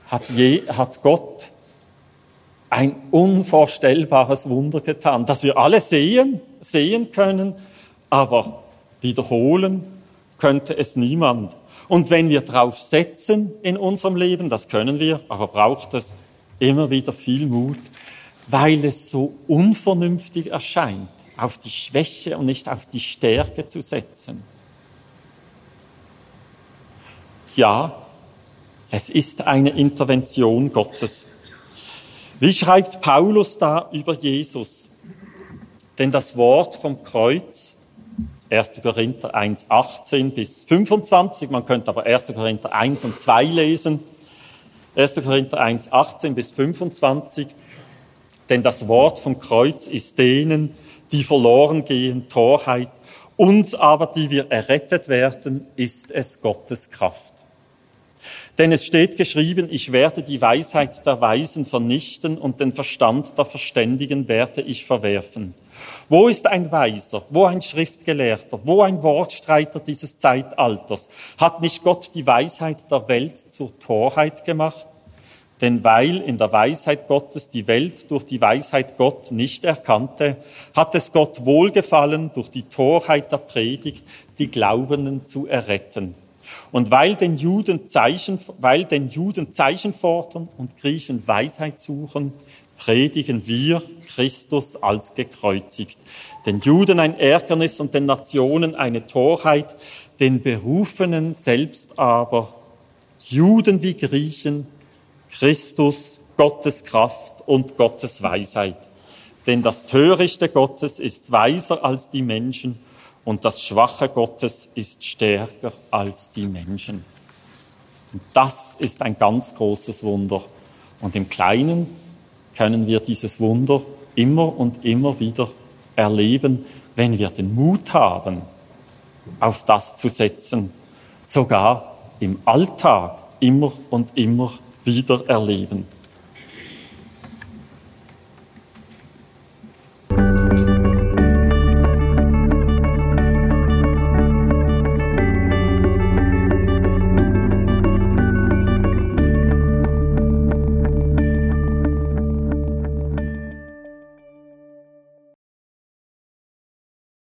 hat, je, hat Gott ein unvorstellbares Wunder getan, das wir alle sehen, sehen können, aber wiederholen könnte es niemand. Und wenn wir drauf setzen in unserem Leben, das können wir, aber braucht es immer wieder viel Mut, weil es so unvernünftig erscheint, auf die Schwäche und nicht auf die Stärke zu setzen. Ja, es ist eine Intervention Gottes. Wie schreibt Paulus da über Jesus? Denn das Wort vom Kreuz, 1. Korinther 1, 18 bis 25, man könnte aber 1. Korinther 1 und 2 lesen, 1. Korinther 1, 18 bis 25, denn das Wort vom Kreuz ist denen, die verloren gehen, Torheit, uns aber, die wir errettet werden, ist es Gottes Kraft. Denn es steht geschrieben, ich werde die Weisheit der Weisen vernichten und den Verstand der Verständigen werde ich verwerfen. Wo ist ein Weiser, wo ein Schriftgelehrter, wo ein Wortstreiter dieses Zeitalters? Hat nicht Gott die Weisheit der Welt zur Torheit gemacht? Denn weil in der Weisheit Gottes die Welt durch die Weisheit Gott nicht erkannte, hat es Gott wohlgefallen, durch die Torheit der Predigt die Glaubenden zu erretten. Und weil den Juden Zeichen, weil den Juden Zeichen fordern und Griechen Weisheit suchen, predigen wir Christus als gekreuzigt. Den Juden ein Ärgernis und den Nationen eine Torheit, den Berufenen selbst aber, Juden wie Griechen, Christus, Gottes Kraft und Gottes Weisheit. Denn das Törichte Gottes ist weiser als die Menschen und das Schwache Gottes ist stärker als die Menschen. Und das ist ein ganz großes Wunder. Und im Kleinen können wir dieses Wunder immer und immer wieder erleben, wenn wir den Mut haben, auf das zu setzen, sogar im Alltag immer und immer wieder erleben.